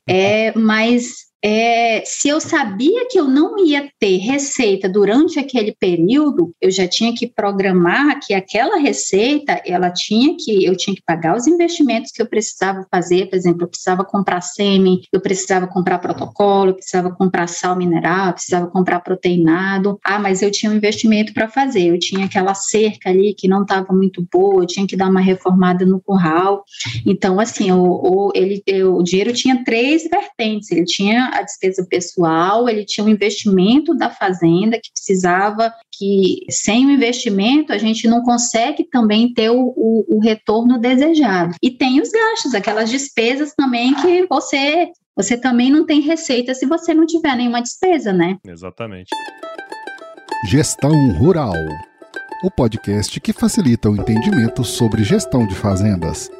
é, mas é, se eu sabia que eu não ia ter receita durante aquele período, eu já tinha que programar que aquela receita, ela tinha que, eu tinha que pagar os investimentos que eu precisava fazer, por exemplo, eu precisava comprar sêmen, eu precisava comprar protocolo, eu precisava comprar sal mineral, eu precisava comprar proteinado. Ah, mas eu tinha um investimento para fazer, eu tinha aquela cerca ali que não estava muito boa, eu tinha que dar uma reformada no curral. Então, assim, o, o, ele, o dinheiro tinha três vertentes, ele tinha a despesa pessoal, ele tinha um investimento da fazenda que precisava que sem o investimento a gente não consegue também ter o, o, o retorno desejado. E tem os gastos, aquelas despesas também que você você também não tem receita se você não tiver nenhuma despesa, né? Exatamente. Gestão Rural. O podcast que facilita o entendimento sobre gestão de fazendas.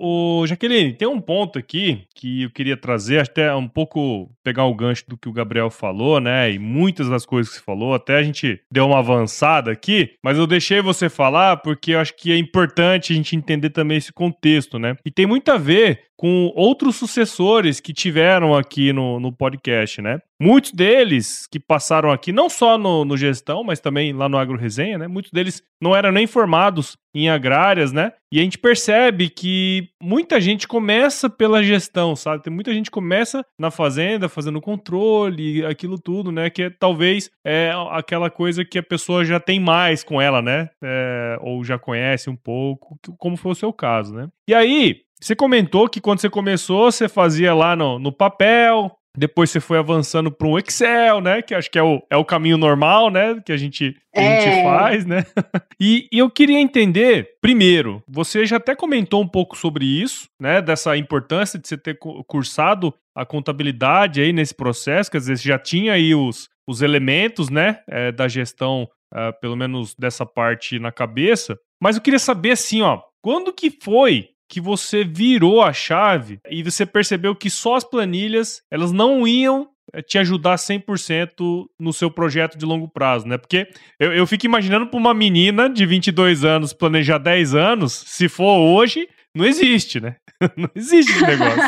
Ô, Jaqueline, tem um ponto aqui que eu queria trazer, até um pouco pegar o gancho do que o Gabriel falou, né? E muitas das coisas que você falou, até a gente deu uma avançada aqui, mas eu deixei você falar porque eu acho que é importante a gente entender também esse contexto, né? E tem muito a ver com outros sucessores que tiveram aqui no, no podcast, né? Muitos deles que passaram aqui, não só no, no gestão, mas também lá no Agro Resenha, né? Muitos deles não eram nem formados em agrárias, né? E a gente percebe que muita gente começa pela gestão, sabe? Tem muita gente começa na fazenda, fazendo controle, aquilo tudo, né? Que é, talvez é aquela coisa que a pessoa já tem mais com ela, né? É, ou já conhece um pouco, como foi o seu caso, né? E aí, você comentou que quando você começou, você fazia lá no, no papel, depois você foi avançando para um Excel, né? Que acho que é o, é o caminho normal, né? Que a gente, que é. a gente faz, né? e, e, eu queria entender, primeiro, você já até comentou um pouco sobre isso, né? Dessa importância de você ter cursado a contabilidade aí nesse processo, quer dizer, você já tinha aí os, os elementos, né? É, da gestão, uh, pelo menos dessa parte na cabeça. Mas eu queria saber, assim, ó, quando que foi que você virou a chave e você percebeu que só as planilhas, elas não iam eh, te ajudar 100% no seu projeto de longo prazo, né? Porque eu, eu fico imaginando para uma menina de 22 anos planejar 10 anos, se for hoje, não existe, né? Não existe esse negócio.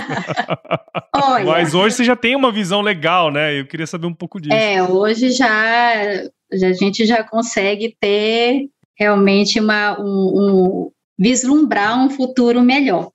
Olha, Mas hoje você já tem uma visão legal, né? Eu queria saber um pouco disso. É, hoje já, já a gente já consegue ter realmente uma, um, um vislumbrar um futuro melhor.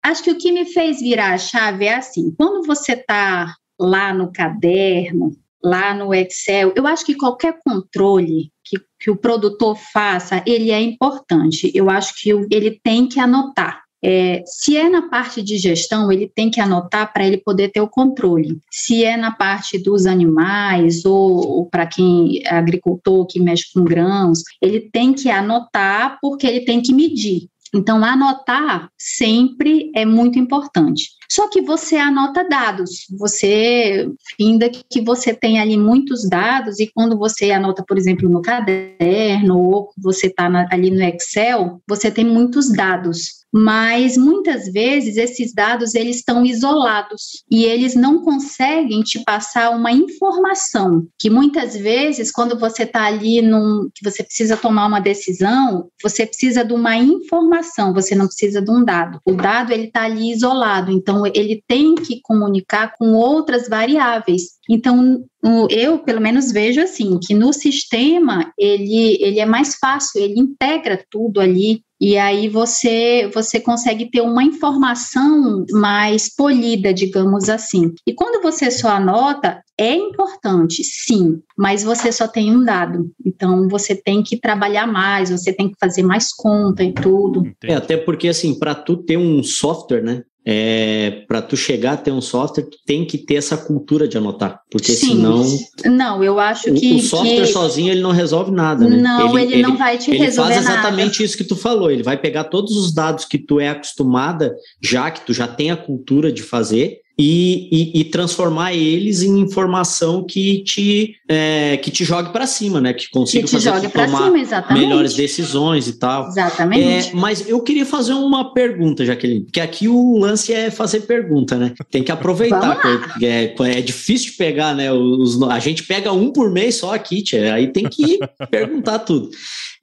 Acho que o que me fez virar a chave é assim: quando você está lá no caderno, lá no Excel, eu acho que qualquer controle que, que o produtor faça, ele é importante. Eu acho que ele tem que anotar. É, se é na parte de gestão, ele tem que anotar para ele poder ter o controle. Se é na parte dos animais ou, ou para quem é agricultor que mexe com grãos, ele tem que anotar porque ele tem que medir. Então, anotar sempre é muito importante. Só que você anota dados, você ainda que você tem ali muitos dados e quando você anota, por exemplo, no caderno ou você está ali no Excel, você tem muitos dados. Mas muitas vezes esses dados eles estão isolados e eles não conseguem te passar uma informação que muitas vezes quando você está ali num que você precisa tomar uma decisão você precisa de uma informação você não precisa de um dado. O dado ele está ali isolado então ele tem que comunicar com outras variáveis Então, eu, pelo menos, vejo assim, que no sistema ele, ele é mais fácil, ele integra tudo ali e aí você você consegue ter uma informação mais polida, digamos assim. E quando você só anota, é importante, sim, mas você só tem um dado. Então você tem que trabalhar mais, você tem que fazer mais conta e tudo. É, até porque assim, para tu ter um software, né? É, para tu chegar a ter um software, tu tem que ter essa cultura de anotar, porque Sim. senão não, eu acho que o software que... sozinho ele não resolve nada, né? Não, ele, ele não vai te ele resolver faz exatamente nada. isso que tu falou, ele vai pegar todos os dados que tu é acostumada, já que tu já tem a cultura de fazer, e, e, e, transformar eles em informação que te, é, que te jogue para cima, né? Que consiga que fazer jogue tomar cima, melhores decisões e tal. Exatamente. É, mas eu queria fazer uma pergunta, Jaqueline, porque aqui o lance é fazer pergunta, né? Tem que aproveitar. é, é difícil de pegar, né? Os, a gente pega um por mês só aqui, tia, aí tem que perguntar tudo.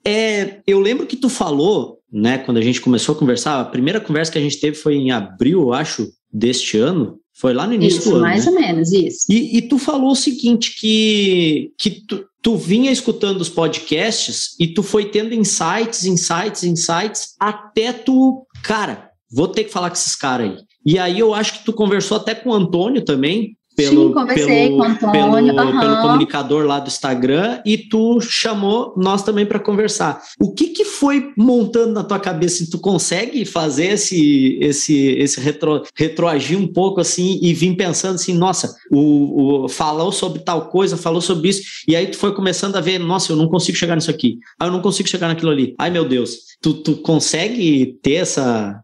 É, eu lembro que tu falou, né, quando a gente começou a conversar, a primeira conversa que a gente teve foi em abril, eu acho, deste ano, foi lá no início isso, do ano. mais né? ou menos, isso. E, e, tu falou o seguinte: que, que tu, tu vinha escutando os podcasts e tu foi tendo insights, insights, insights, até tu, cara, vou ter que falar com esses caras aí. E aí eu acho que tu conversou até com o Antônio também, pelo, Sim, conversei pelo, com o Antônio. Pelo, uhum. pelo, comunicador lá do Instagram e tu chamou nós também para conversar. O que que foi montando na tua cabeça? Tu consegue fazer esse esse esse retro, retroagir um pouco assim e vir pensando assim, nossa, o, o falou sobre tal coisa, falou sobre isso e aí tu foi começando a ver, nossa, eu não consigo chegar nisso aqui. Ah, eu não consigo chegar naquilo ali. Ai, meu Deus. Tu, tu consegue ter essa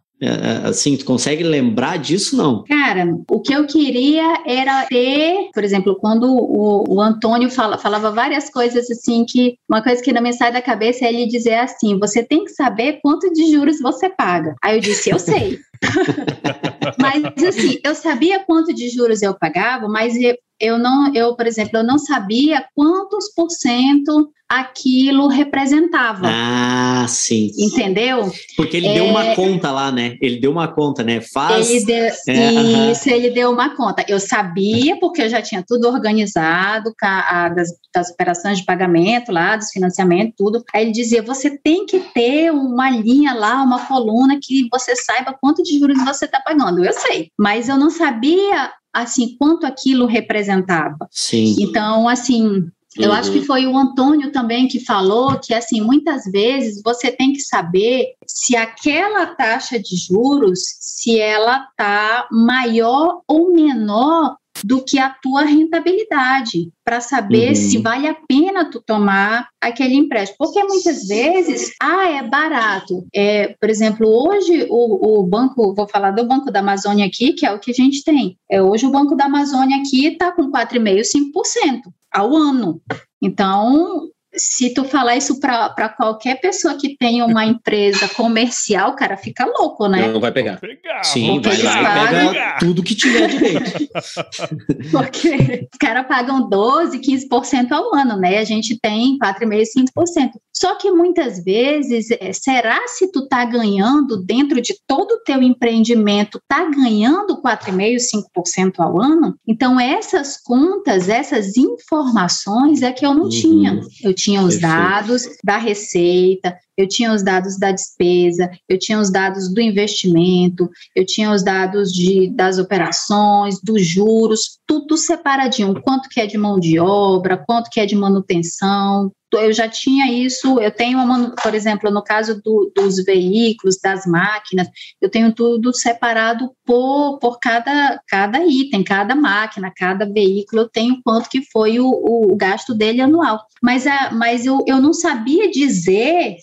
assim, tu consegue lembrar disso, não? Cara, o que eu queria era ter, por exemplo, quando o, o Antônio fala, falava várias coisas assim, que uma coisa que não me sai da cabeça é ele dizer assim, você tem que saber quanto de juros você paga. Aí eu disse, eu sei. mas assim, eu sabia quanto de juros eu pagava, mas eu, não, eu, por exemplo, eu não sabia quantos por cento aquilo representava. Ah, sim. Entendeu? Porque ele é... deu uma conta lá, né? Ele deu uma conta, né? Faz. Ele deu... é, Isso, uh -huh. ele deu uma conta. Eu sabia, porque eu já tinha tudo organizado, das, das operações de pagamento lá, dos financiamentos, tudo. Aí ele dizia: você tem que ter uma linha lá, uma coluna que você saiba quanto de juros você está pagando. Eu sei, mas eu não sabia assim quanto aquilo representava. Sim. Então, assim, eu uhum. acho que foi o Antônio também que falou que, assim, muitas vezes você tem que saber se aquela taxa de juros, se ela está maior ou menor do que a tua rentabilidade, para saber uhum. se vale a pena tu tomar aquele empréstimo. Porque muitas vezes, ah, é barato. É, por exemplo, hoje o, o banco, vou falar do Banco da Amazônia aqui, que é o que a gente tem. É, hoje o Banco da Amazônia aqui está com 4,5%, 5% ao ano. Então, se tu falar isso para qualquer pessoa que tenha uma empresa comercial, cara, fica louco, né? Não vai pegar. Pegar, Sim, vai lá e pega tudo que tiver direito. Porque os caras pagam 12, 15% ao ano, né? A gente tem 4,5%, 5%. Só que muitas vezes, será se tu tá ganhando dentro de todo o teu empreendimento, tá ganhando 4,5%, 5% ao ano? Então, essas contas, essas informações é que eu não uhum. tinha. Eu tinha os Perfeito. dados da receita, eu tinha os dados da despesa, eu tinha os dados do investimento, eu tinha os dados de, das operações, dos juros, tudo separadinho, quanto que é de mão de obra, quanto que é de manutenção, eu já tinha isso, eu tenho, uma, por exemplo, no caso do, dos veículos, das máquinas, eu tenho tudo separado por, por cada, cada item, cada máquina, cada veículo, eu tenho quanto que foi o, o gasto dele anual. Mas, a, mas eu, eu não sabia dizer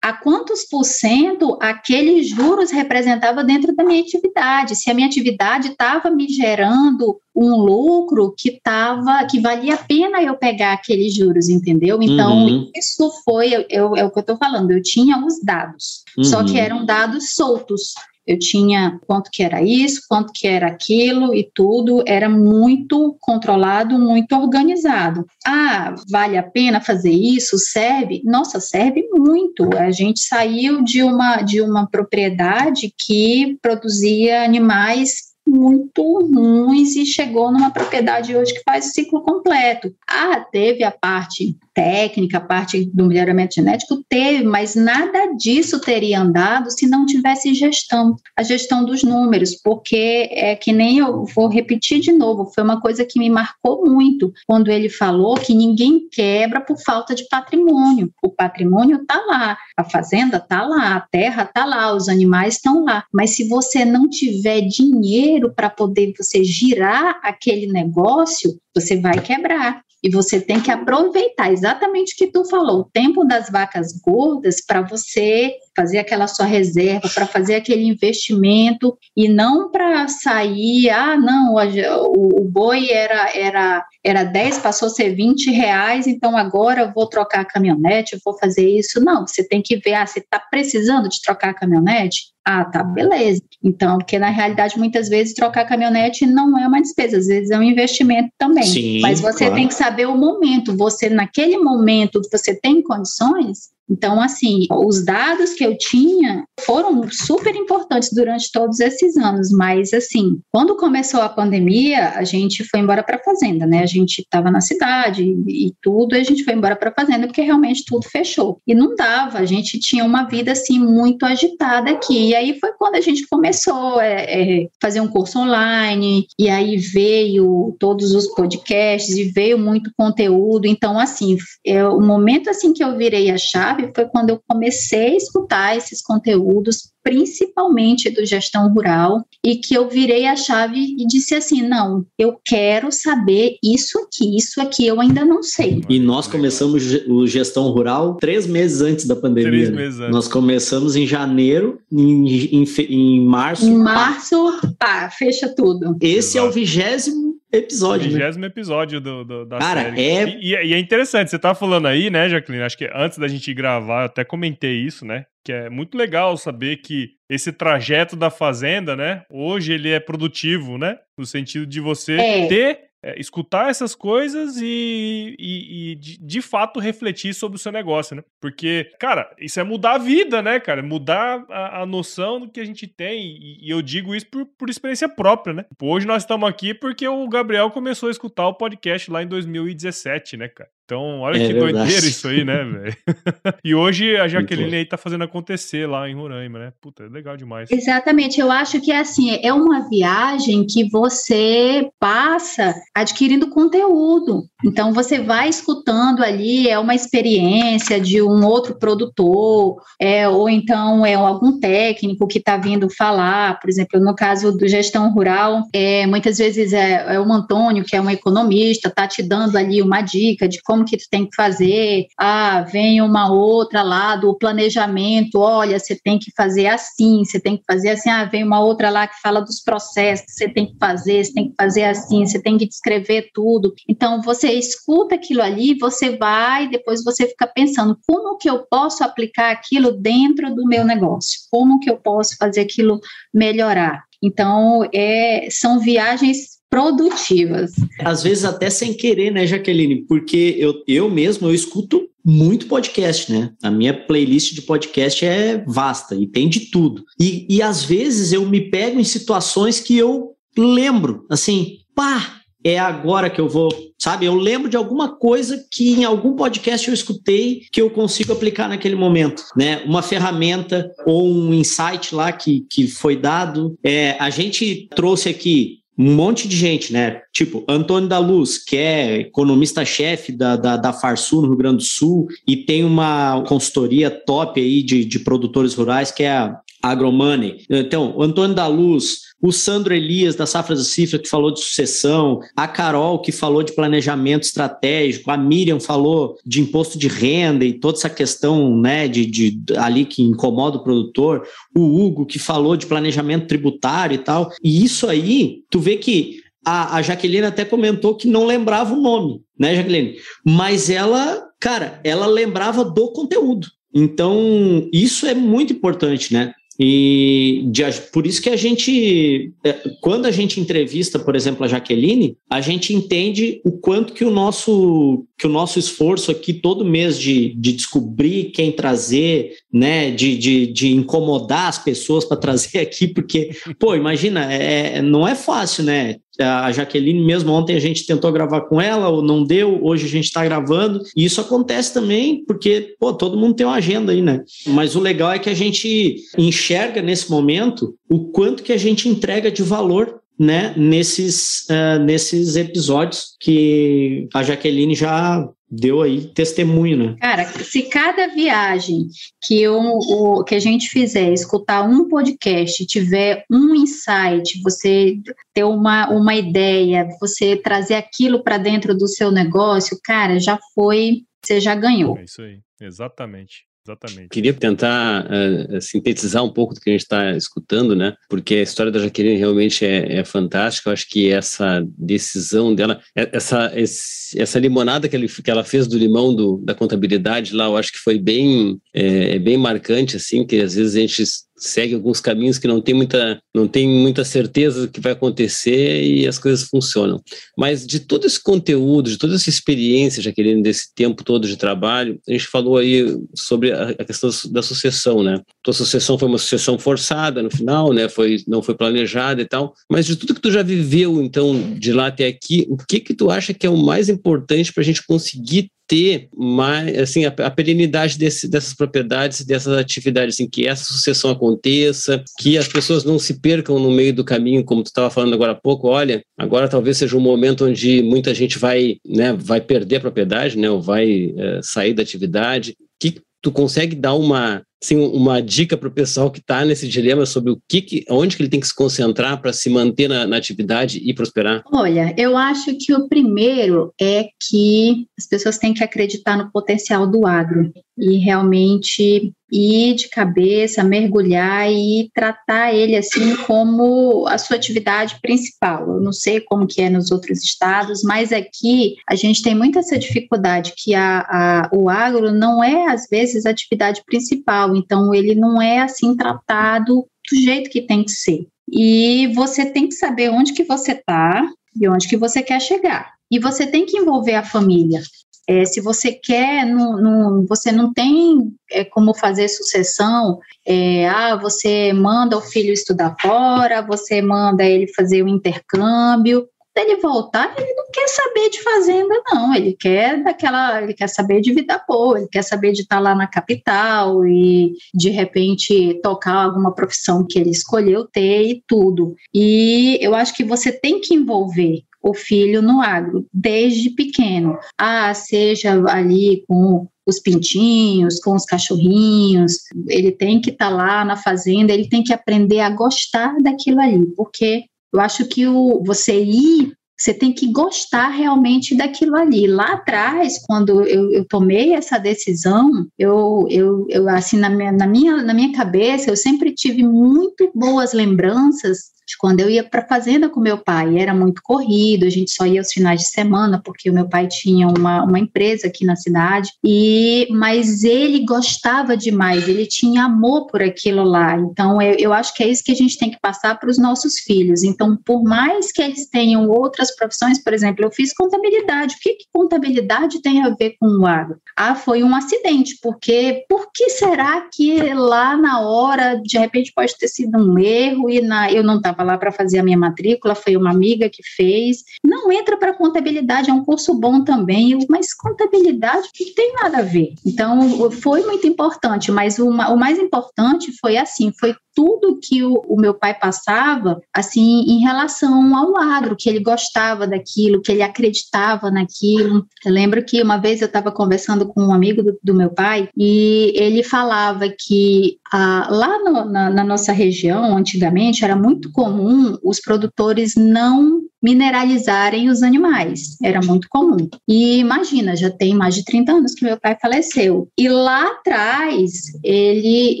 a quantos por cento aqueles juros representava dentro da minha atividade, se a minha atividade estava me gerando um lucro que estava que valia a pena eu pegar aqueles juros, entendeu? Então uhum. isso foi eu, eu, é o que eu estou falando. Eu tinha os dados, uhum. só que uhum. eram dados soltos eu tinha quanto que era isso, quanto que era aquilo e tudo, era muito controlado, muito organizado. Ah, vale a pena fazer isso? Serve? Nossa, serve muito. A gente saiu de uma de uma propriedade que produzia animais muito ruins e chegou numa propriedade hoje que faz o ciclo completo. Ah, teve a parte técnica, a parte do melhoramento genético, teve, mas nada disso teria andado se não tivesse gestão, a gestão dos números, porque é que nem eu vou repetir de novo, foi uma coisa que me marcou muito quando ele falou que ninguém quebra por falta de patrimônio. O patrimônio está lá, a fazenda está lá, a terra está lá, os animais estão lá. Mas se você não tiver dinheiro para poder você girar aquele negócio, você vai quebrar. E você tem que aproveitar exatamente o que tu falou, o tempo das vacas gordas para você fazer aquela sua reserva, para fazer aquele investimento e não para sair, ah, não, o, o, boi era, era, era 10, passou a ser 20 reais, então agora eu vou trocar a caminhonete, eu vou fazer isso. Não, você tem que ver, ah, você está precisando de trocar a caminhonete? Ah, tá, beleza. Então, porque na realidade, muitas vezes, trocar caminhonete não é uma despesa, às vezes é um investimento também. Sim, Mas você claro. tem que saber o momento. Você, naquele momento, você tem condições, então, assim, os dados que eu tinha foram super importantes durante todos esses anos, mas, assim, quando começou a pandemia, a gente foi embora para a fazenda, né? A gente estava na cidade e, tudo, e a gente foi embora para a fazenda porque realmente tudo fechou. E não dava, a gente tinha uma vida, assim, muito agitada aqui. E aí foi quando a gente começou a é, é, fazer um curso online, e aí veio todos os podcasts, e veio muito conteúdo. Então, assim, é, o momento, assim, que eu virei a chave sabe, foi quando eu comecei a escutar esses conteúdos, principalmente do gestão rural, e que eu virei a chave e disse assim: não, eu quero saber isso aqui, isso aqui eu ainda não sei. E nós começamos o gestão rural três meses antes da pandemia. Três né? meses antes. Nós começamos em janeiro, em, em, em março. Em março, pá, fecha tudo. Esse Exato. é o vigésimo episódio. Vigésimo né? episódio do, do, da Cara, série. É... E, e, é interessante, você tá falando aí, né, Jacqueline? Acho que antes da gente gravar, eu até comentei isso, né? Que é muito legal saber que esse trajeto da fazenda, né? Hoje ele é produtivo, né? No sentido de você é. ter é, escutar essas coisas e, e, e de, de, fato refletir sobre o seu negócio, né? Porque, cara, isso é mudar a vida, né, cara? Mudar a, a noção do que a gente tem. E, e eu digo isso por, por, experiência própria, né? Hoje nós estamos aqui porque o Gabriel começou a escutar o podcast lá em 2017, né, cara? Então, olha é que verdade. doideira isso aí, né, velho? e hoje a Jaqueline aí tá fazendo acontecer lá em Roraima, né? Puta, é legal demais. Exatamente, eu acho que assim, é uma viagem que você passa adquirindo conteúdo. Então você vai escutando ali, é uma experiência de um outro produtor, é, ou então é algum técnico que está vindo falar, por exemplo, no caso do gestão rural, é, muitas vezes é, é o Antônio, que é um economista, tá te dando ali uma dica de como como que tem que fazer, ah, vem uma outra lá do planejamento, olha, você tem que fazer assim, você tem que fazer assim, ah, vem uma outra lá que fala dos processos, você tem que fazer, você tem que fazer assim, você tem que descrever tudo. Então, você escuta aquilo ali, você vai, depois você fica pensando, como que eu posso aplicar aquilo dentro do meu negócio? Como que eu posso fazer aquilo melhorar? Então, é, são viagens produtivas. Às vezes até sem querer, né, Jaqueline? Porque eu, eu mesmo eu escuto muito podcast, né? A minha playlist de podcast é vasta e tem de tudo. E, e às vezes eu me pego em situações que eu lembro, assim, pá, é agora que eu vou, sabe? Eu lembro de alguma coisa que em algum podcast eu escutei que eu consigo aplicar naquele momento, né? Uma ferramenta ou um insight lá que, que foi dado. É, a gente trouxe aqui um monte de gente, né? Tipo, Antônio da Luz, que é economista-chefe da, da, da Farsul, no Rio Grande do Sul, e tem uma consultoria top aí de, de produtores rurais, que é a Agromoney. Então, Antônio da Luz, o Sandro Elias, da Safras e Cifra, que falou de sucessão, a Carol, que falou de planejamento estratégico, a Miriam falou de imposto de renda e toda essa questão né, de, de ali que incomoda o produtor, o Hugo, que falou de planejamento tributário e tal. E isso aí, tu vê que a, a Jaqueline até comentou que não lembrava o nome, né, Jaqueline? Mas ela, cara, ela lembrava do conteúdo. Então, isso é muito importante, né? E de, por isso que a gente, é, quando a gente entrevista, por exemplo, a Jaqueline, a gente entende o quanto que o nosso, que o nosso esforço aqui todo mês de, de descobrir quem trazer, né, de, de, de incomodar as pessoas para trazer aqui, porque, pô, imagina, é, não é fácil, né? A Jaqueline, mesmo ontem a gente tentou gravar com ela, ou não deu, hoje a gente está gravando. E isso acontece também porque, pô, todo mundo tem uma agenda aí, né? Mas o legal é que a gente enxerga nesse momento o quanto que a gente entrega de valor né, nesses, uh, nesses episódios que a Jaqueline já deu aí testemunho, né? Cara, se cada viagem que, o, o, que a gente fizer, escutar um podcast, tiver um insight, você ter uma, uma ideia, você trazer aquilo para dentro do seu negócio, cara, já foi, você já ganhou. É isso aí, exatamente. Exatamente. Queria tentar uh, sintetizar um pouco do que a gente está escutando, né? Porque a história da Jaqueline realmente é, é, fantástica. Eu acho que essa decisão dela, é, essa, esse, essa limonada que, ele, que ela fez do limão do, da contabilidade lá, eu acho que foi bem, é, é bem marcante, assim, que às vezes a gente segue alguns caminhos que não tem muita, não tem muita certeza do que vai acontecer e as coisas funcionam. Mas de todo esse conteúdo, de toda essa experiência, Jaqueline, desse tempo todo de trabalho, a gente falou aí sobre a, a questão da sucessão, né? Tua sucessão foi uma sucessão forçada no final, né? Foi, não foi planejada e tal. Mas de tudo que tu já viveu, então, de lá até aqui, o que que tu acha que é o mais importante para a gente conseguir ter mais, assim, a, a perenidade desse, dessas propriedades, dessas atividades, assim, que essa sucessão aconteça, que as pessoas não se percam no meio do caminho, como tu estava falando agora há pouco, olha, agora talvez seja um momento onde muita gente vai, né, vai perder a propriedade, né, ou vai é, sair da atividade. Que tu consegue dar uma assim, uma dica para o pessoal que está nesse dilema sobre o que, que onde que ele tem que se concentrar para se manter na, na, atividade e prosperar? Olha, eu acho que o primeiro é que as pessoas têm que acreditar no potencial do agro e realmente ir de cabeça, mergulhar e tratar ele assim como a sua atividade principal. Eu não sei como que é nos outros estados, mas aqui a gente tem muita essa dificuldade que a, a, o agro não é às vezes a atividade principal, então ele não é assim tratado do jeito que tem que ser. E você tem que saber onde que você está e onde que você quer chegar. E você tem que envolver a família. É, se você quer, não, não, você não tem é, como fazer sucessão, é, ah, você manda o filho estudar fora, você manda ele fazer o intercâmbio. Quando ele voltar, ele não quer saber de fazenda, não. Ele quer daquela, ele quer saber de vida boa, ele quer saber de estar lá na capital e de repente tocar alguma profissão que ele escolheu ter e tudo. E eu acho que você tem que envolver o filho no agro, desde pequeno. Ah, seja ali com os pintinhos, com os cachorrinhos, ele tem que estar tá lá na fazenda, ele tem que aprender a gostar daquilo ali, porque eu acho que o, você ir você tem que gostar realmente daquilo ali. Lá atrás, quando eu, eu tomei essa decisão, eu, eu, eu assim, na minha, na, minha, na minha cabeça, eu sempre tive muito boas lembranças quando eu ia para a fazenda com meu pai, era muito corrido, a gente só ia aos finais de semana, porque o meu pai tinha uma, uma empresa aqui na cidade, e mas ele gostava demais, ele tinha amor por aquilo lá. Então, eu, eu acho que é isso que a gente tem que passar para os nossos filhos. Então, por mais que eles tenham outras profissões, por exemplo, eu fiz contabilidade. O que, que contabilidade tem a ver com o agro? Ah, foi um acidente, porque por que será que lá na hora, de repente, pode ter sido um erro e na, eu não estava estava lá para fazer a minha matrícula, foi uma amiga que fez. Não entra para contabilidade, é um curso bom também, mas contabilidade não tem nada a ver. Então, foi muito importante, mas o, o mais importante foi assim, foi tudo que o, o, meu pai passava, assim, em relação ao agro, que ele gostava daquilo, que ele acreditava naquilo. Eu lembro que uma vez eu estava conversando com um amigo do, do, meu pai e ele falava que ah, lá no, na, na nossa região, antigamente, era muito comum os produtores não mineralizarem os animais. Era muito comum. E imagina, já tem mais de 30 anos que meu pai faleceu. E lá atrás, ele,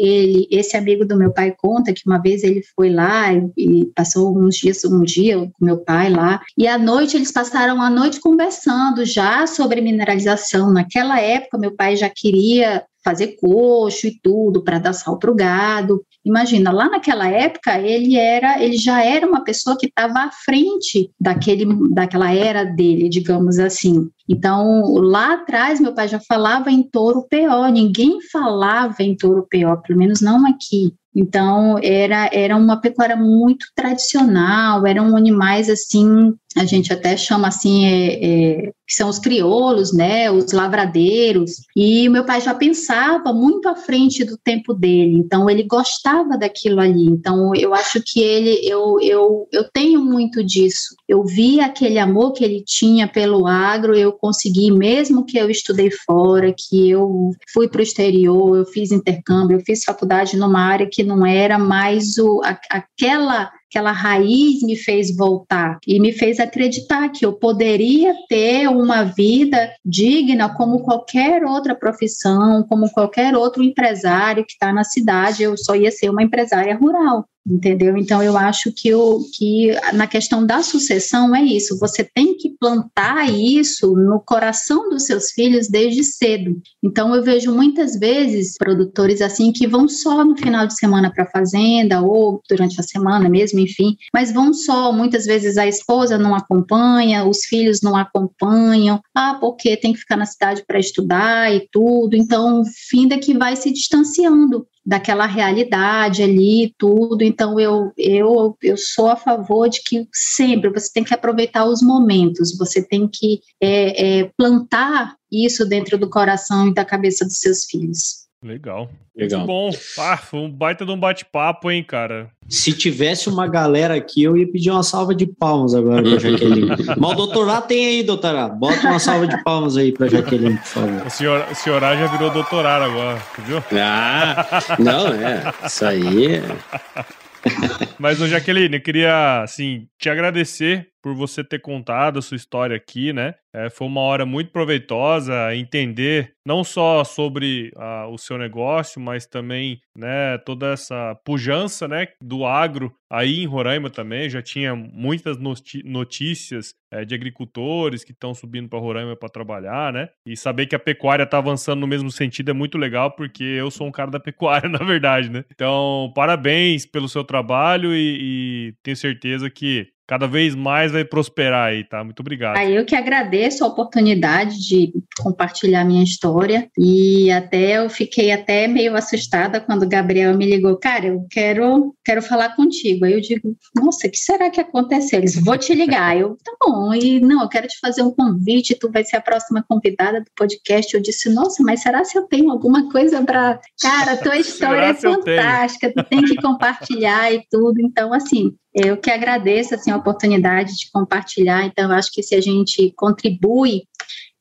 ele, esse amigo do meu pai conta que uma vez ele foi lá e, e passou uns dias, um dia com meu pai lá, e à noite eles passaram a noite conversando já sobre mineralização. Naquela época, meu pai já queria fazer coxo e tudo para dar sal para o gado. Imagina, lá naquela época ele era, ele já era uma pessoa que estava à frente daquele, daquela era dele, digamos assim. Então, lá atrás, meu pai já falava em touro PO, ninguém falava em touro PO, pelo menos não aqui. Então, era, era uma pecuária muito tradicional, eram animais assim a gente até chama assim, é, é, que são os crioulos, né, os lavradeiros, e meu pai já pensava muito à frente do tempo dele, então ele gostava daquilo ali, então eu acho que ele, eu, eu, eu tenho muito disso, eu vi aquele amor que ele tinha pelo agro, eu consegui, mesmo que eu estudei fora, que eu fui para o exterior, eu fiz intercâmbio, eu fiz faculdade numa área que não era mais o, a, aquela aquela raiz me fez voltar e me fez acreditar que eu poderia ter uma vida digna como qualquer outra profissão, como qualquer outro empresário que está na cidade, eu só ia ser uma empresária rural entendeu? Então eu acho que, o, que na questão da sucessão é isso, você tem que plantar isso no coração dos seus filhos desde cedo. Então eu vejo muitas vezes produtores assim que vão só no final de semana para a fazenda ou durante a semana mesmo, enfim, mas vão só, muitas vezes a esposa não acompanha, os filhos não acompanham, ah, porque tem que ficar na cidade para estudar e tudo. Então, fim da que vai se distanciando daquela realidade ali, tudo. Então, eu, eu, eu sou a favor de que sempre você tem que aproveitar os momentos, você tem que é, é, plantar isso dentro do coração e da cabeça dos seus filhos. Legal. Legal. Muito bom. Ah, foi um baita de um bate-papo, hein, cara. Se tivesse uma galera aqui, eu ia pedir uma salva de palmas agora pra Jaqueline. Mas o doutorado tem aí, doutorado. Bota uma salva de palmas aí pra Jaqueline, por favor. O senhor, o senhor já virou doutorado agora, viu? Ah, não, é. Isso aí. Mas, ô Jaqueline, eu queria, assim, te agradecer por você ter contado a sua história aqui, né? É, foi uma hora muito proveitosa entender não só sobre uh, o seu negócio, mas também né, toda essa pujança né, do agro aí em Roraima também. Já tinha muitas notícias é, de agricultores que estão subindo para Roraima para trabalhar, né? E saber que a pecuária está avançando no mesmo sentido é muito legal, porque eu sou um cara da pecuária, na verdade, né? Então, parabéns pelo seu trabalho e, e tenho certeza que cada vez mais vai prosperar aí, tá? Muito obrigado. Eu que agradeço a oportunidade de compartilhar minha história e até eu fiquei até meio assustada quando o Gabriel me ligou, cara, eu quero quero falar contigo. Aí eu digo, nossa, o que será que aconteceu? Eles vou te ligar. Eu, tá bom. E não, eu quero te fazer um convite, tu vai ser a próxima convidada do podcast. Eu disse, nossa, mas será se eu tenho alguma coisa para, cara, tua história é fantástica, tu tem que compartilhar e tudo. Então, assim, eu que agradeço assim, a oportunidade de compartilhar. Então, acho que se a gente contribui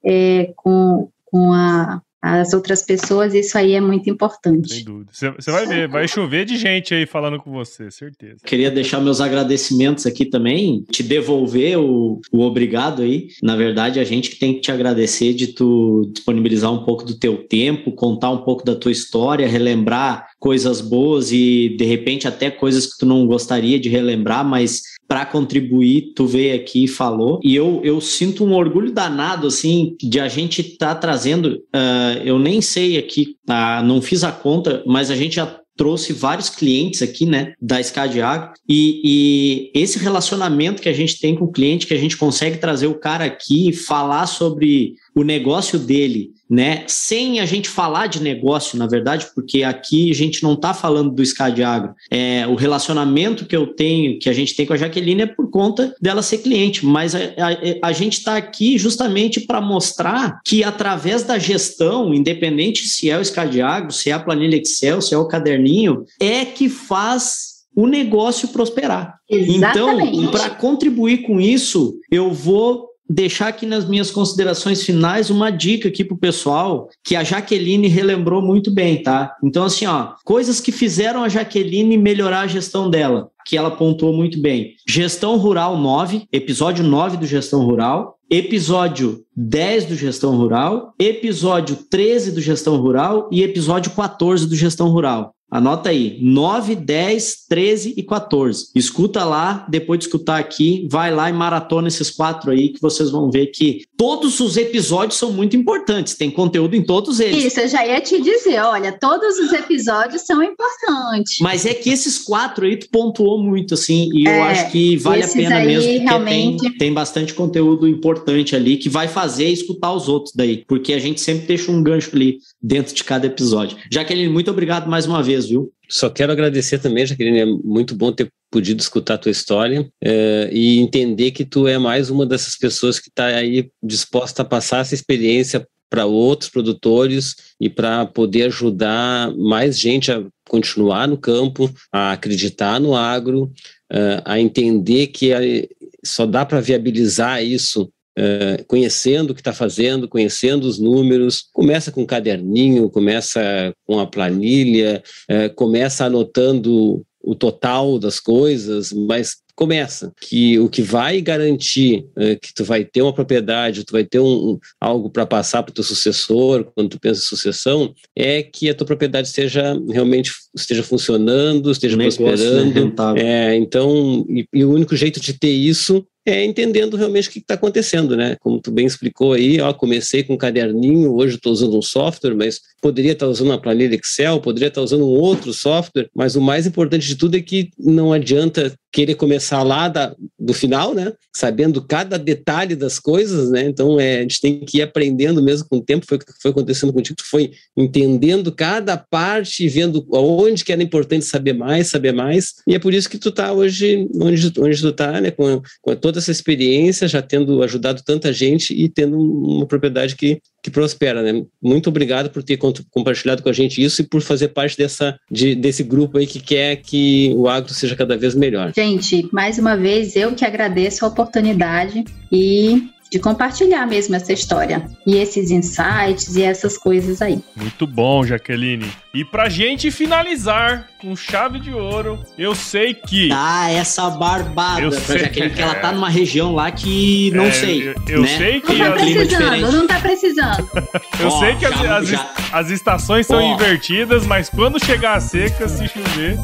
é, com, com a, as outras pessoas, isso aí é muito importante. Sem dúvida. Você vai ver, vai chover de gente aí falando com você, certeza. Queria deixar meus agradecimentos aqui também, te devolver o, o obrigado aí. Na verdade, a gente que tem que te agradecer de tu disponibilizar um pouco do teu tempo, contar um pouco da tua história, relembrar coisas boas e de repente até coisas que tu não gostaria de relembrar, mas para contribuir, tu veio aqui e falou. E eu, eu sinto um orgulho danado, assim, de a gente estar tá trazendo. Uh, eu nem sei aqui, uh, não fiz a conta, mas a gente já trouxe vários clientes aqui, né, da SCAD Agro, e, e, esse relacionamento que a gente tem com o cliente, que a gente consegue trazer o cara aqui e falar sobre o negócio dele, né, sem a gente falar de negócio, na verdade, porque aqui a gente não está falando do SCAD Agro. É, o relacionamento que eu tenho, que a gente tem com a Jaqueline é por conta dela ser cliente, mas a, a, a gente está aqui justamente para mostrar que através da gestão, independente se é o SCAD Agro, se é a planilha Excel, se é o caderninho, é que faz o negócio prosperar. Exatamente. Então, para contribuir com isso, eu vou deixar aqui nas minhas considerações finais uma dica aqui pro pessoal que a Jaqueline relembrou muito bem, tá? Então, assim, ó, coisas que fizeram a Jaqueline melhorar a gestão dela, que ela pontuou muito bem. Gestão Rural 9, episódio 9 do Gestão Rural, episódio 10 do Gestão Rural, episódio 13 do Gestão Rural e episódio 14 do Gestão Rural. Anota aí, 9, 10, 13 e 14. Escuta lá, depois de escutar aqui, vai lá e maratona esses quatro aí que vocês vão ver que todos os episódios são muito importantes, tem conteúdo em todos eles. Isso, eu já ia te dizer, olha, todos os episódios são importantes. Mas é que esses quatro aí tu pontuou muito, assim, e é, eu acho que vale a pena mesmo, porque realmente... tem, tem bastante conteúdo importante ali que vai fazer escutar os outros daí, porque a gente sempre deixa um gancho ali dentro de cada episódio. Jaqueline, muito obrigado mais uma vez viu? Só quero agradecer também, Jaqueline, é muito bom ter podido escutar a tua história é, e entender que tu é mais uma dessas pessoas que está aí disposta a passar essa experiência para outros produtores e para poder ajudar mais gente a continuar no campo, a acreditar no agro, é, a entender que só dá para viabilizar isso Uh, conhecendo o que está fazendo, conhecendo os números, começa com um caderninho, começa com a planilha, uh, começa anotando o total das coisas, mas começa que o que vai garantir uh, que tu vai ter uma propriedade, tu vai ter um, um algo para passar para o teu sucessor, quando tu pensa em sucessão, é que a tua propriedade esteja realmente esteja funcionando, esteja Negócio, né, prosperando. Né, é, então, e, e o único jeito de ter isso é entendendo realmente o que está acontecendo, né? Como tu bem explicou aí, ó, comecei com um caderninho, hoje estou usando um software, mas poderia estar usando uma planilha Excel, poderia estar usando um outro software, mas o mais importante de tudo é que não adianta querer começar lá da, do final, né? Sabendo cada detalhe das coisas, né? Então é, a gente tem que ir aprendendo mesmo com o tempo. Foi o que foi acontecendo contigo, tu foi entendendo cada parte e vendo onde que era importante saber mais, saber mais. E é por isso que tu tá hoje onde, onde tu tá, né? Com, com toda essa experiência, já tendo ajudado tanta gente e tendo uma propriedade que que prospera, né? Muito obrigado por ter compartilhado com a gente isso e por fazer parte dessa, de, desse grupo aí que quer que o agro seja cada vez melhor. Gente, mais uma vez eu que agradeço a oportunidade e de compartilhar mesmo essa história e esses insights e essas coisas aí. Muito bom, Jaqueline. E pra gente finalizar com chave de ouro, eu sei que. Ah, essa barbada eu pra sei. Jaqueline, que ela tá numa região lá que não é, sei. Eu, eu né? sei que. Não tá precisando, não tá precisando. eu oh, sei que já, as, já... as, estações são invertidas, mas quando chegar a seca, se chover,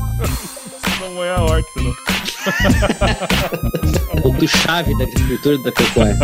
não é a horta, não ponto chave da agricultura da Cocoa.